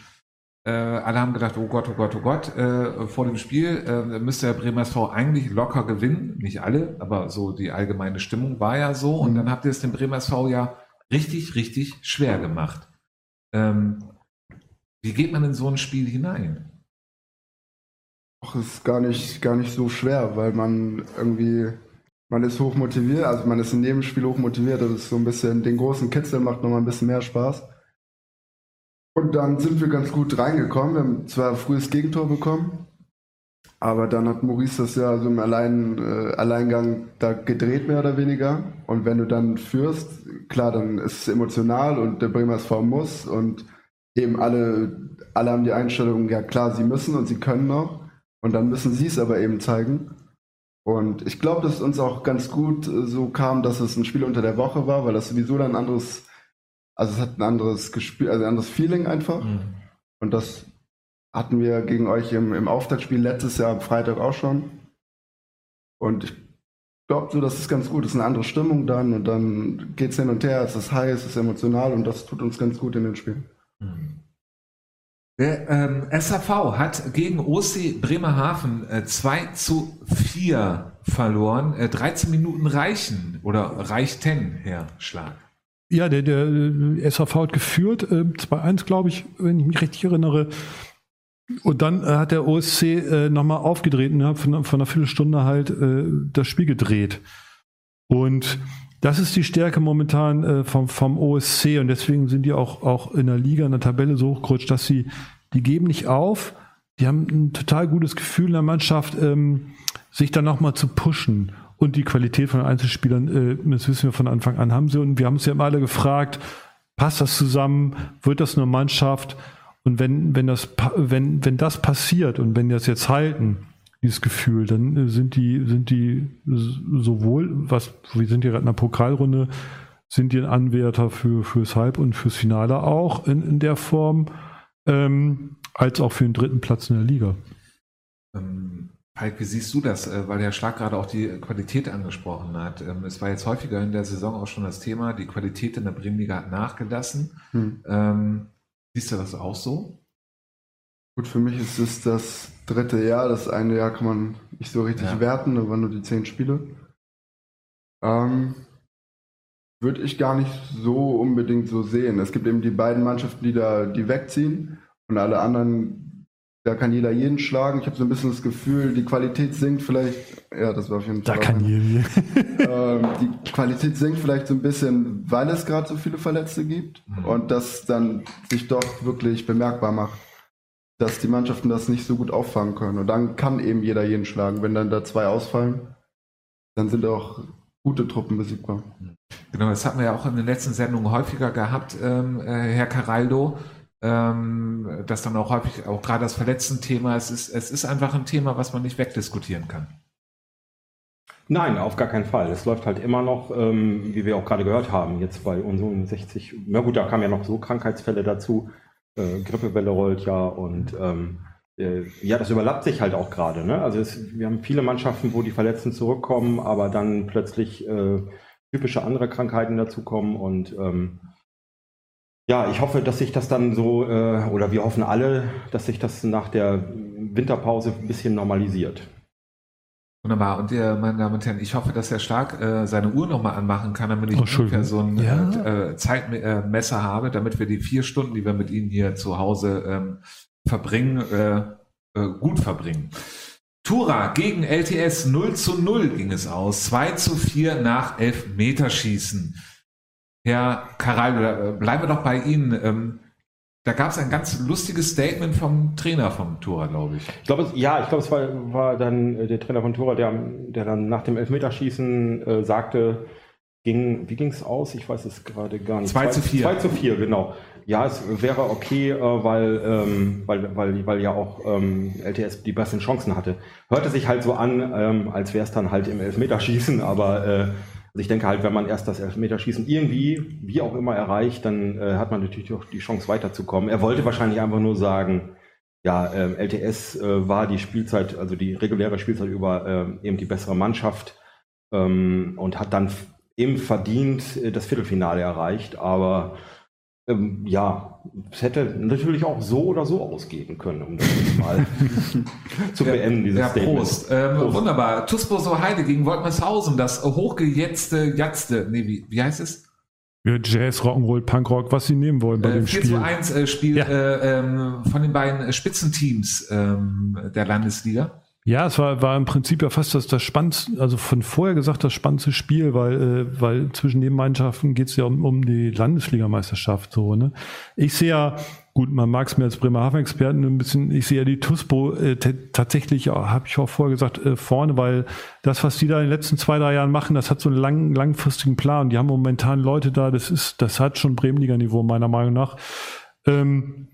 S1: äh, alle haben gedacht, oh Gott, oh Gott, oh Gott, äh, vor dem Spiel äh, müsste der Bremer SV eigentlich locker gewinnen. Nicht alle, aber so die allgemeine Stimmung war ja so. Und dann habt ihr es dem Bremer SV ja richtig, richtig schwer gemacht. Ähm, wie geht man in so ein Spiel hinein?
S4: Ach, ist gar nicht, gar nicht so schwer, weil man irgendwie, man ist hoch motiviert, also man ist in jedem Spiel hoch motiviert, das ist so ein bisschen, den großen Kitzel macht nochmal ein bisschen mehr Spaß. Und dann sind wir ganz gut reingekommen, wir haben zwar ein frühes Gegentor bekommen, aber dann hat Maurice das ja so im Allein, äh, Alleingang da gedreht, mehr oder weniger. Und wenn du dann führst, klar, dann ist es emotional und der Bremer SV muss und eben alle, alle haben die Einstellung, ja klar, sie müssen und sie können noch. Und dann müssen sie es aber eben zeigen. Und ich glaube, dass es uns auch ganz gut äh, so kam, dass es ein Spiel unter der Woche war, weil das sowieso dann ein anderes, also es hat ein anderes Gespiel, also ein anderes Feeling einfach.
S1: Mhm.
S4: Und das hatten wir gegen euch im, im Auftaktspiel letztes Jahr am Freitag auch schon. Und ich glaube so, das ist ganz gut. Es ist eine andere Stimmung dann und dann geht es hin und her, es ist heiß, es ist emotional und das tut uns ganz gut in den Spielen.
S1: Der ähm, SAV hat gegen OC Bremerhaven äh, 2 zu 4 verloren. Äh, 13 Minuten reichen oder reichten, Herr Schlag.
S2: Ja, der, der äh, SAV hat geführt, äh, 2-1, glaube ich, wenn ich mich richtig erinnere. Und dann äh, hat der OSC äh, nochmal aufgedreht und hat von, von einer Viertelstunde halt äh, das Spiel gedreht. Und das ist die Stärke momentan äh, vom, vom OSC und deswegen sind die auch, auch in der Liga, in der Tabelle so hochgerutscht, dass sie, die geben nicht auf, die haben ein total gutes Gefühl in der Mannschaft, ähm, sich dann nochmal zu pushen. Und die Qualität von Einzelspielern, äh, das wissen wir von Anfang an, haben sie. Und wir haben uns ja immer alle gefragt, passt das zusammen? Wird das eine Mannschaft? Und wenn, wenn, das, wenn, wenn das passiert und wenn die das jetzt halten, dieses Gefühl, dann äh, sind die, sind die sowohl, was, wir sind hier gerade in der Pokalrunde, sind die ein Anwärter für, fürs Halb- und fürs Finale auch in, in der Form, ähm, als auch für den dritten Platz in der Liga.
S1: Ähm, Falk, wie siehst du das? Äh, Weil der Schlag gerade auch die Qualität angesprochen hat. Ähm, es war jetzt häufiger in der Saison auch schon das Thema, die Qualität in der Bremenliga hat nachgelassen.
S4: Hm.
S1: Ähm, siehst du das auch so?
S4: Gut, für mich ist es das dritte Jahr. Das eine Jahr kann man nicht so richtig
S1: Ja.
S4: werten, da waren nur die zehn Spiele. Ähm, Würde ich gar nicht so unbedingt so sehen. Es gibt eben die beiden Mannschaften, die da die wegziehen und alle anderen, da kann jeder jeden schlagen. Ich habe so ein bisschen das Gefühl, die Qualität sinkt vielleicht. Ja, das war auf jeden Fall. auch ein-
S2: jeder.
S4: ähm, die Qualität sinkt vielleicht so ein bisschen, weil es gerade so viele Verletzte gibt
S1: Mhm.
S4: und das dann sich doch wirklich bemerkbar macht, dass die Mannschaften das nicht so gut auffangen können. Und dann kann eben jeder jeden schlagen. Wenn dann da zwei ausfallen, dann sind auch gute Truppen besiegbar.
S1: Genau, das hatten wir ja auch in den letzten Sendungen häufiger gehabt, ähm, äh, Herr Caraldo, ähm, dass dann auch häufig, auch gerade das Verletzten-Thema, es ist, es ist einfach ein Thema, was man nicht wegdiskutieren kann.
S3: Nein, auf gar keinen Fall. Es läuft halt immer noch, ähm, wie wir auch gerade gehört haben, jetzt bei unseren 60, na gut, da kamen ja noch so Krankheitsfälle dazu. Äh, Grippewelle rollt ja und ähm, äh, ja, das überlappt sich halt auch gerade. Ne? Also es, wir haben viele Mannschaften, wo die Verletzten zurückkommen, aber dann plötzlich äh, typische andere Krankheiten dazukommen und ähm, ja, ich hoffe, dass sich das dann so, äh, oder wir hoffen alle, dass sich das nach der Winterpause ein bisschen normalisiert.
S1: Wunderbar. Und ihr, meine Damen und Herren, ich hoffe, dass Herr Stark äh, seine Uhr nochmal anmachen kann, damit ich
S2: Oh,
S1: ungefähr so ein
S2: Ja.
S1: äh, Zeitmesser habe, damit wir die vier Stunden, die wir mit Ihnen hier zu Hause ähm, verbringen, äh, äh, gut verbringen. Tura gegen LTS 0 zu 0 ging es aus. 2 zu 4 nach Elfmeterschießen. Herr Karal, äh, bleiben wir doch bei Ihnen. Ähm, da gab es ein ganz lustiges Statement vom Trainer vom Tura, glaube ich.
S3: Ich glaube, es- ja, ich glaube, es war, war dann äh, der Trainer von Tora, der, der dann nach dem Elfmeterschießen äh, sagte, ging, wie ging es aus? Ich weiß es gerade gar nicht.
S1: 2 zu 4.
S3: 2 zu 4, genau. Ja, es wäre okay, äh, weil, ähm, weil, weil, weil ja auch ähm, LTS die besten Chancen hatte. Hörte sich halt so an, ähm, als wäre es dann halt im Elfmeterschießen, aber äh, also ich denke halt, wenn man erst das Elfmeterschießen irgendwie, wie auch immer erreicht, dann äh, hat man natürlich auch die Chance weiterzukommen. Er wollte wahrscheinlich einfach nur sagen, ja, ähm, LTS äh, war die Spielzeit, also die reguläre Spielzeit über ähm, eben die bessere Mannschaft ähm, und hat dann eben verdient äh, das Viertelfinale erreicht, aber ähm, ja, es hätte natürlich auch so oder so ausgehen können, um das mal zu beenden,
S1: dieses ja, Statement. Prost. Ähm, Prost. Wunderbar. Tuspo so Heide gegen Woltmershausen, das hochgejetzte, jatzte, nee, wie, wie heißt es?
S2: Ja, Jazz, Rock'n'Roll, Punkrock, was sie nehmen wollen bei äh, dem 4 Spiel. 4
S1: zu 1 äh, Spiel ja. äh, ähm, von den beiden Spitzenteams ähm, der Landesliga.
S2: Ja, es war, war im Prinzip ja fast das, das spannendste, also von vorher gesagt das spannendste Spiel, weil, äh, weil zwischen den Mannschaften geht es ja um, um die Landesligameisterschaft so. Ne? Ich sehe ja, gut, man mag es mir als Bremerhaven-Experten ein bisschen, ich sehe ja die TUSPO äh, tatsächlich, habe ich auch vorher gesagt, äh, vorne, weil das, was die da in den letzten zwei, drei Jahren machen, das hat so einen lang, langfristigen Plan. Die haben momentan Leute da, das ist, das hat schon Bremenliga-Niveau meiner Meinung nach. Ähm,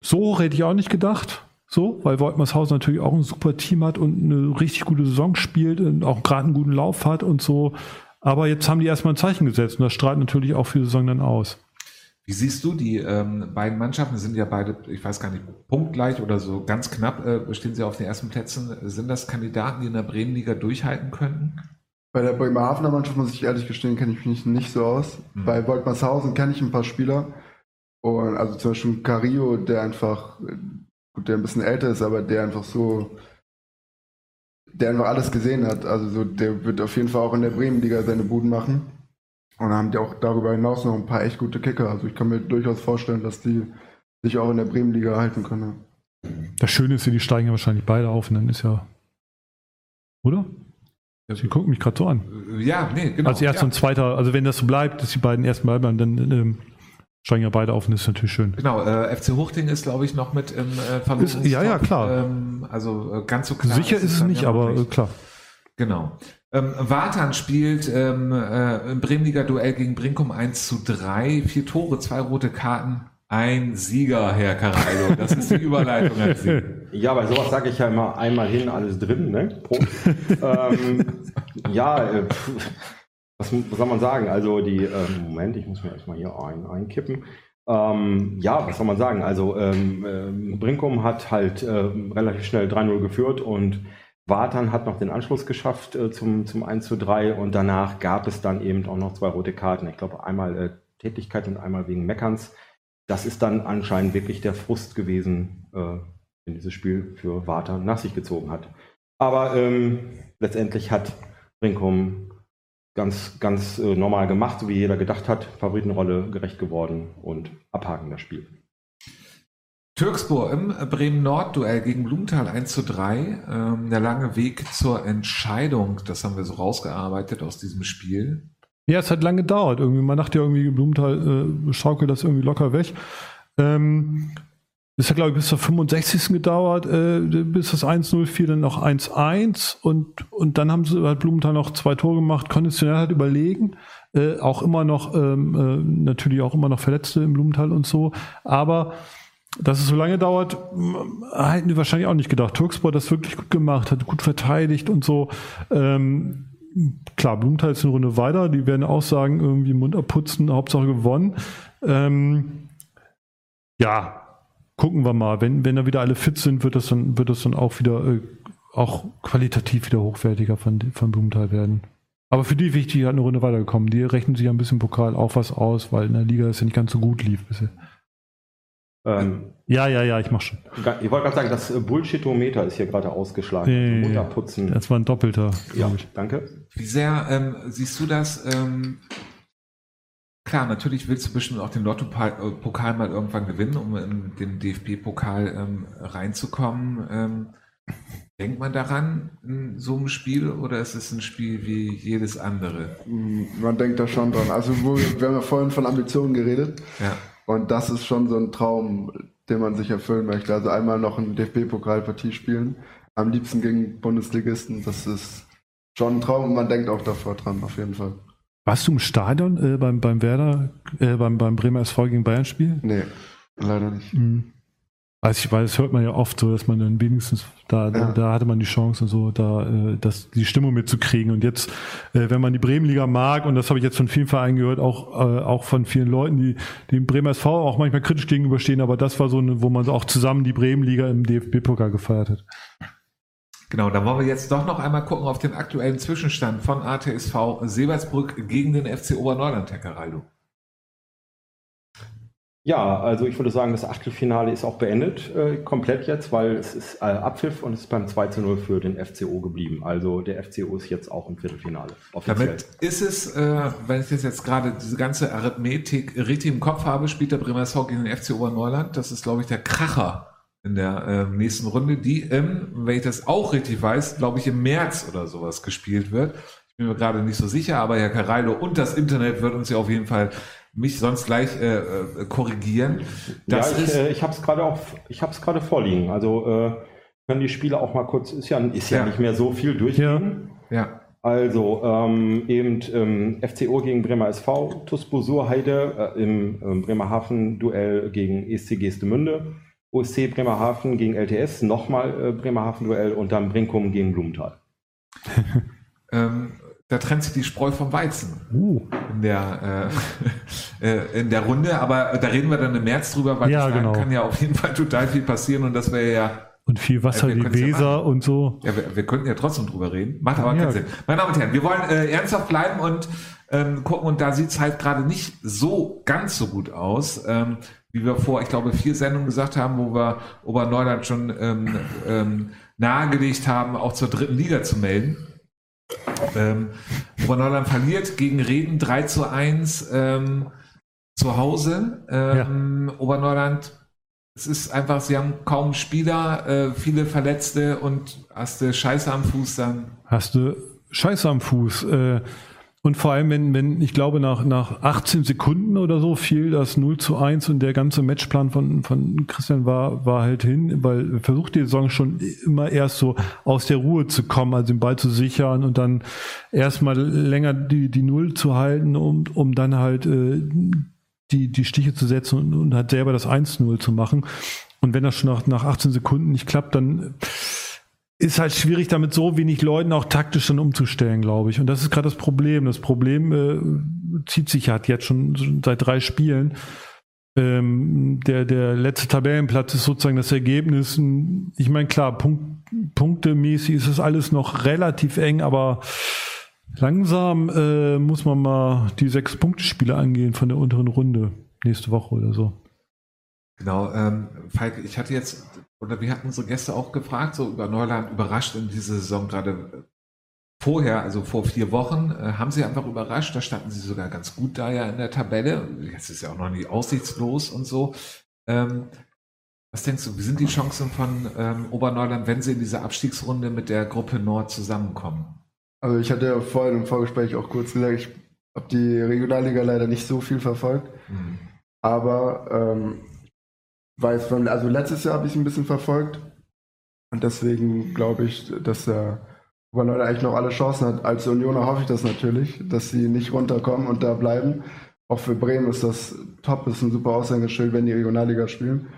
S2: so hoch hätte ich auch nicht gedacht. So, weil Woltmershausen natürlich auch ein super Team hat und eine richtig gute Saison spielt und auch gerade einen guten Lauf hat und so. Aber jetzt haben die erstmal ein Zeichen gesetzt und das strahlt natürlich auch für die Saison dann aus.
S1: Wie siehst du, die ähm, beiden Mannschaften sind ja beide, ich weiß gar nicht, punktgleich oder so ganz knapp äh, stehen sie auf den ersten Plätzen. Sind das Kandidaten, die in der Bremenliga durchhalten könnten?
S4: Bei der Bremerhavener Mannschaft muss ich ehrlich gestehen, kenne ich mich nicht so aus. Mhm. Bei Woltmershausen kenne ich ein paar Spieler. Und also zum Beispiel Carillo, der einfach gut, der ein bisschen älter ist, aber der einfach so, der einfach alles gesehen hat. Also so, der wird auf jeden Fall auch in der Bremenliga seine Buden machen. Und dann haben die auch darüber hinaus noch ein paar echt gute Kicker. Also ich kann mir durchaus vorstellen, dass die sich auch in der Bremenliga halten können.
S2: Das Schöne ist, die steigen ja wahrscheinlich beide auf und dann ist ja. Oder? Sie gucken mich gerade so an.
S1: Ja, nee, genau.
S2: Als erster
S1: ja.
S2: und zweiter, also wenn das so bleibt, dass die beiden ersten bleiben, dann ähm, steigen ja beide auf und das ist natürlich schön.
S1: Genau, äh, FC Hochding ist, glaube ich, noch mit im äh,
S2: Verlosungstopf. Ja, ja, klar.
S1: Ähm, also äh, ganz so klar.
S2: Sicher ist es nicht, aber äh, klar.
S1: Genau. Ähm, Wartan spielt ähm, äh, im Bremenliga-Duell gegen Brinkum 1 zu 3. Vier Tore, zwei rote Karten. Ein Sieger, Herr Caraldo. Das ist die Überleitung.
S3: Ja, bei sowas sage ich ja immer einmal hin, alles drin. Ne? ähm, ja, äh, was, was, soll man sagen? Also die, ähm, Moment, ich muss mir erstmal hier ein, einkippen. Ähm, ja, was soll man sagen? Also ähm, ähm, Brinkum hat halt äh, relativ schnell 3-0 geführt und Wartan hat noch den Anschluss geschafft äh, zum, zum 1 zu 3 und danach gab es dann eben auch noch zwei rote Karten. Ich glaube einmal äh, Tätigkeit und einmal wegen Meckerns. Das ist dann anscheinend wirklich der Frust gewesen, äh, den dieses Spiel für Wartan nach sich gezogen hat. Aber ähm, letztendlich hat Brinkum ganz, ganz äh, normal gemacht, so wie jeder gedacht hat. Favoritenrolle gerecht geworden und abhaken das Spiel.
S1: Türkspor im Bremen-Nord-Duell gegen Blumenthal 1 zu 3. Ähm, der lange Weg zur Entscheidung, das haben wir so rausgearbeitet aus diesem Spiel.
S2: Ja, es hat lange gedauert. Irgendwie, man dachte ja irgendwie, Blumenthal äh, schaukelt das irgendwie locker weg. Ähm, das hat, glaube ich, bis zur 65. gedauert, äh, bis das 1-0 fiel, dann noch 1-1 und, und dann haben sie halt Blumenthal noch zwei Tore gemacht, konditionell halt überlegen, äh, auch immer noch, ähm, äh, natürlich auch immer noch Verletzte im Blumenthal und so, aber dass es so lange dauert, hätten die wahrscheinlich auch nicht gedacht. Turksport hat das wirklich gut gemacht, hat gut verteidigt und so. Ähm, klar, Blumenthal ist eine Runde weiter, die werden auch sagen, irgendwie Mund abputzen, Hauptsache gewonnen. Ähm, ja, gucken wir mal. Wenn, wenn da wieder alle fit sind, wird das dann, wird das dann auch wieder äh, auch qualitativ wieder hochwertiger von, von Blumenthal werden. Aber für die wichtig, halt eine Runde weitergekommen. Die rechnen sich ein bisschen Pokal auch was aus, weil in der Liga es ja nicht ganz so gut lief bisher. Ähm, ja, ja, ja, ich mach schon.
S3: Ich wollte gerade sagen, das äh, Bullshitometer ist hier gerade ausgeschlagen. Nee,
S2: Runterputzen. Das war ein doppelter.
S3: Ja, ich. danke.
S1: Wie sehr ähm, siehst du das? Ähm, Klar, natürlich willst du bestimmt auch den Lotto-Pokal mal irgendwann gewinnen, um in den DFB-Pokal ähm, reinzukommen. Ähm, denkt man daran in so einem Spiel oder ist es ein Spiel wie jedes andere?
S4: Mm, man denkt da schon dran. Also wo, wir haben ja vorhin von Ambitionen geredet.
S1: Ja.
S4: Und das ist schon so ein Traum, den man sich erfüllen möchte. Also einmal noch ein DFB-Pokalpartie spielen, am liebsten gegen Bundesligisten. Das ist schon ein Traum und man denkt auch davor dran, auf jeden Fall.
S2: Warst du im Stadion äh, beim, beim Werder, äh, beim, beim Bremer SV gegen Bayern Spiel?
S4: Nee, leider nicht. Mhm.
S2: Also ich weiß, das hört man ja oft so, dass man dann wenigstens da, ja. da, hatte man die Chance und so, da äh, das, die Stimmung mitzukriegen. Und jetzt, äh, wenn man die Bremenliga mag, und das habe ich jetzt von vielen Vereinen gehört, auch, äh, auch von vielen Leuten, die dem Bremer SV auch manchmal kritisch gegenüberstehen, aber das war so, eine, wo man auch zusammen die Bremenliga im DFB-Pokal gefeiert hat.
S1: Genau, dann wollen wir jetzt doch noch einmal gucken auf den aktuellen Zwischenstand von ATSV Seebertsbrück gegen den FC Oberneuland, Herr Caraldo.
S3: Ja, also ich würde sagen, das Achtelfinale ist auch beendet, äh, komplett jetzt, weil es ist äh, Abpfiff und es ist beim 2 zu 0 für den FCO geblieben. Also der FCO ist jetzt auch im Viertelfinale.
S1: Offiziell. Damit ist es, äh, wenn ich das jetzt gerade diese ganze Arithmetik richtig im Kopf habe, spielt der Bremer SV gegen den FC Oberneuland. Das ist, glaube ich, der Kracher in der äh, nächsten Runde, die im, wenn ich das auch richtig weiß, glaube ich, im März oder sowas gespielt wird. Ich bin mir gerade nicht so sicher, aber Herr Carallo und das Internet wird uns ja auf jeden Fall mich sonst gleich äh, äh, korrigieren.
S3: Das ja, ich, äh, ich habe es gerade auch, ich habe es gerade vorliegen. Also äh, können die Spieler auch mal kurz, ist ja, ist ja, ja. nicht mehr so viel durchgehen.
S1: Ja. ja.
S3: Also ähm, eben ähm, FCO gegen Bremer SV, TuS Bosur Heide äh, im ähm, Bremerhaven Duell gegen ESC Gestemünde, OSC Bremerhaven gegen LTS, nochmal äh, Bremerhaven Duell und dann Brinkum gegen Blumenthal.
S1: ähm, da trennt sich die Spreu vom Weizen uh. in, der, äh, äh, in der Runde. Aber da reden wir dann im März drüber, weil
S2: ja, genau.
S1: kann ja auf jeden Fall total viel passieren und das wäre ja.
S2: Und viel Wasser, die Weser ja und so.
S1: Ja, wir, wir könnten ja trotzdem drüber reden. Macht aber ja. keinen Sinn. Meine Damen und Herren, wir wollen äh, ernsthaft bleiben und ähm, gucken. Und da sieht es halt gerade nicht so ganz so gut aus. Ähm, wie wir vor, ich glaube, vier Sendungen gesagt haben, wo wir Oberneuland schon ähm, ähm, nahegelegt haben, auch zur dritten Liga zu melden. Ähm, Oberneuland verliert gegen Reden 3 zu 1 ähm, zu Hause. Ähm, ja. Oberneuland, es ist einfach, sie haben kaum Spieler, äh, viele Verletzte und hast du Scheiße am Fuß dann.
S2: Hast du Scheiße am Fuß. Äh, und vor allem, wenn, wenn ich glaube, nach, nach 18 Sekunden oder so fiel das 0 zu 1 und der ganze Matchplan von, von Christian war, war halt hin, weil er versucht die Saison schon immer erst so aus der Ruhe zu kommen, also den Ball zu sichern und dann erstmal länger die, die Null zu halten, um, um dann halt äh, die, die Stiche zu setzen und, und halt selber das 1-0 zu machen. Und wenn das schon nach, nach 18 Sekunden nicht klappt, dann ist halt schwierig, damit so wenig Leuten auch taktisch dann umzustellen, glaube ich. Und das ist gerade das Problem. Das Problem äh, zieht sich halt jetzt schon seit drei Spielen. Ähm, der, der letzte Tabellenplatz ist sozusagen das Ergebnis. Ich meine, klar, Punkt, punktemäßig ist es alles noch relativ eng, aber langsam äh, muss man mal die sechs Punkte-Spiele angehen von der unteren Runde nächste Woche oder so.
S1: Genau, ähm, Falk, ich hatte jetzt oder wir hatten unsere Gäste auch gefragt, so über Neuland überrascht in dieser Saison gerade vorher, also vor vier Wochen, äh, haben sie einfach überrascht. Da standen sie sogar ganz gut da ja in der Tabelle. Jetzt ist ja auch noch nie aussichtslos und so. Ähm, was denkst du, wie sind die Chancen von ähm, Oberneuland, wenn sie in dieser Abstiegsrunde mit der Gruppe Nord zusammenkommen?
S4: Also ich hatte ja vorhin im Vorgespräch auch kurz gesagt, ich habe die Regionalliga leider nicht so viel verfolgt. Mhm. Aber ähm, weiß also letztes Jahr habe ich es ein bisschen verfolgt und deswegen glaube ich, dass der Oberleute eigentlich noch alle Chancen hat. Als Unioner hoffe ich das natürlich, dass sie nicht runterkommen und da bleiben. Auch für Bremen ist das top, ist ein super Aushängeschild, wenn die Regionalliga spielen.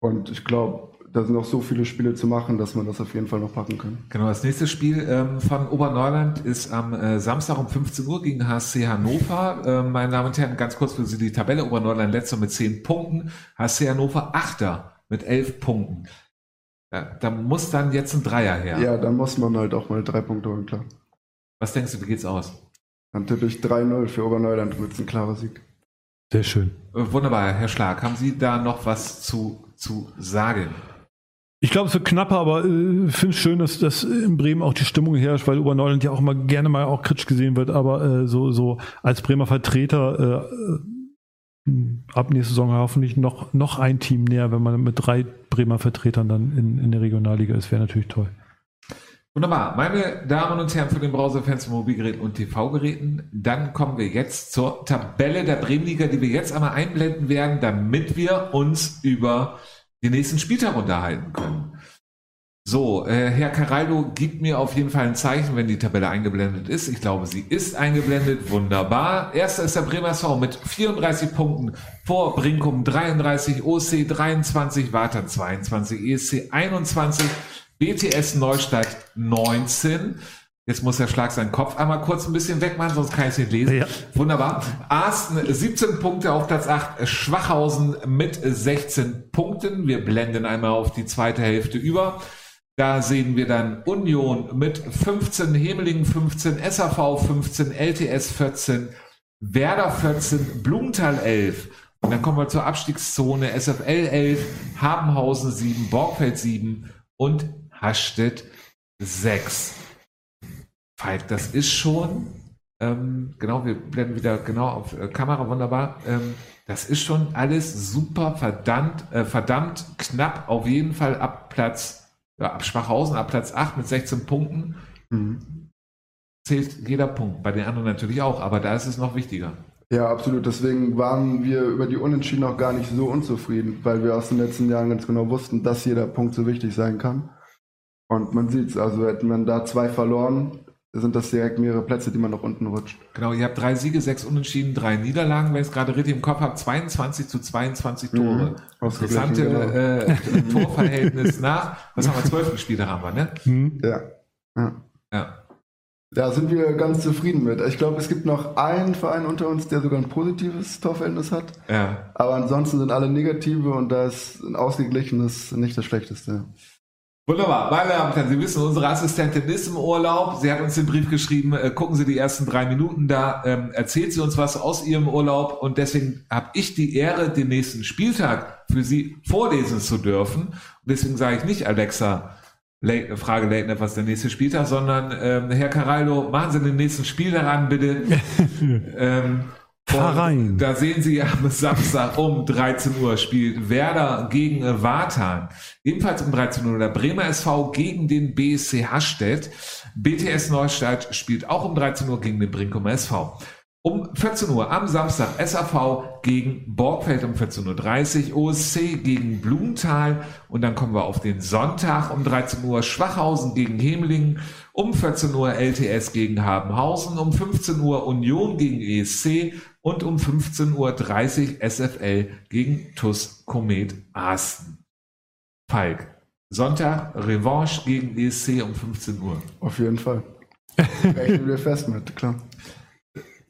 S4: Und ich glaube, da sind noch so viele Spiele zu machen, dass man das auf jeden Fall noch packen kann.
S1: Genau, das nächste Spiel ähm, von Oberneuland ist am äh, Samstag um 15 Uhr gegen HSC Hannover. Äh, meine Damen und Herren, ganz kurz für Sie die Tabelle. Oberneuland letzter mit 10 Punkten, HSC Hannover achter mit 11 Punkten. Ja, da muss dann jetzt ein Dreier her.
S4: Ja, da muss man halt auch mal drei Punkte holen, klar.
S1: Was denkst du, wie geht's aus?
S4: Dann tippe ich 3-0 für Oberneuland mit ein klarer Sieg.
S2: Sehr schön.
S1: Äh, wunderbar, Herr Schlag. Haben Sie da noch was zu, zu sagen?
S2: Ich glaube, es wird knapper, aber ich äh, finde es schön, dass, dass in Bremen auch die Stimmung herrscht, weil Oberneuland ja auch immer gerne mal auch kritisch gesehen wird, aber äh, so, so als Bremer Vertreter äh, ab nächste Saison hoffentlich noch, noch ein Team näher, wenn man mit drei Bremer Vertretern dann in, in der Regionalliga ist, wäre natürlich toll.
S1: Wunderbar. Meine Damen und Herren von den Browserfans, Mobilgeräten und TV-Geräten, dann kommen wir jetzt zur Tabelle der Bremenliga, die wir jetzt einmal einblenden werden, damit wir uns über den nächsten Spieltag unterhalten können. So, äh, Herr Caraldo gibt mir auf jeden Fall ein Zeichen, wenn die Tabelle eingeblendet ist. Ich glaube, sie ist eingeblendet. Wunderbar. Erster ist der Bremer SV mit 34 Punkten vor Brinkum 33, OC 23, Warta 22, ESC 21, BTS Neustadt 19. Jetzt muss der Schlag seinen Kopf einmal kurz ein bisschen wegmachen, sonst kann ich es nicht lesen. Ja. Wunderbar. Arsten 17 Punkte auf Platz 8, Schwachhausen mit 16 Punkten. Wir blenden einmal auf die zweite Hälfte über. Da sehen wir dann Union mit 15, Hemelingen 15, SAV 15, LTS 14, Werder 14, Blumenthal 11. Und dann kommen wir zur Abstiegszone SFL 11, Habenhausen 7, Borgfeld 7 und Hastedt 6. Falk, das ist schon, ähm, genau, wir blenden wieder genau auf äh, Kamera, wunderbar. Ähm, das ist schon alles super verdammt, äh, verdammt knapp, auf jeden Fall ab Platz, ja, ab Schwachhausen, ab Platz 8 mit 16 Punkten.
S4: Mhm.
S1: Zählt jeder Punkt, bei den anderen natürlich auch, aber da ist es noch wichtiger.
S4: Ja, absolut. Deswegen waren wir über die Unentschieden auch gar nicht so unzufrieden, weil wir aus den letzten Jahren ganz genau wussten, dass jeder Punkt so wichtig sein kann. Und man sieht es, also hätten wir da zwei verloren, sind das direkt mehrere Plätze, die man nach unten rutscht.
S1: Genau, ihr habt drei Siege, sechs Unentschieden, drei Niederlagen, wenn ich es gerade richtig im Kopf habe, 22 zu 22 Tore.
S4: Mhm, ausgeglichen,
S1: Interessante äh, Torverhältnis nach, was haben wir, zwölf Spiele haben wir, ne?
S2: Hm.
S4: Ja. ja.
S1: Ja.
S4: Da sind wir ganz zufrieden mit. Ich glaube, es gibt noch einen Verein unter uns, der sogar ein positives Torverhältnis hat.
S1: Ja.
S4: Aber ansonsten sind alle negative und da ist ein ausgeglichenes nicht das Schlechteste.
S1: Wunderbar, meine Damen und Herren, Sie wissen, unsere Assistentin ist im Urlaub. Sie hat uns den Brief geschrieben, äh, gucken Sie die ersten drei Minuten da, ähm, erzählt sie uns was aus Ihrem Urlaub und deswegen habe ich die Ehre, den nächsten Spieltag für Sie vorlesen zu dürfen. Und deswegen sage ich nicht, Alexa, Le Frage Leitner, was der nächste Spieltag, sondern ähm, Herr Carallo, machen Sie den nächsten Spieltag an, bitte. ähm,
S2: Fahr rein.
S1: und Da sehen Sie am Samstag um 13 Uhr spielt Werder gegen äh, Wartan. Ebenfalls um 13 Uhr der Bremer SV gegen den BSC Hastedt. BTS Neustadt spielt auch um 13 Uhr gegen den Brinkum SV. Um 14 Uhr am Samstag SAV gegen Borgfeld um 14.30 Uhr, OSC gegen Blumenthal und dann kommen wir auf den Sonntag um 13 Uhr Schwachhausen gegen Hemelingen, um 14 Uhr LTS gegen Habenhausen, um 15 Uhr Union gegen ESC und um 15.30 Uhr SFL gegen TUS Komet Arsten. Falk, Sonntag Revanche gegen ESC um 15 Uhr.
S4: Auf jeden Fall. Rechnen wir fest mit, klar.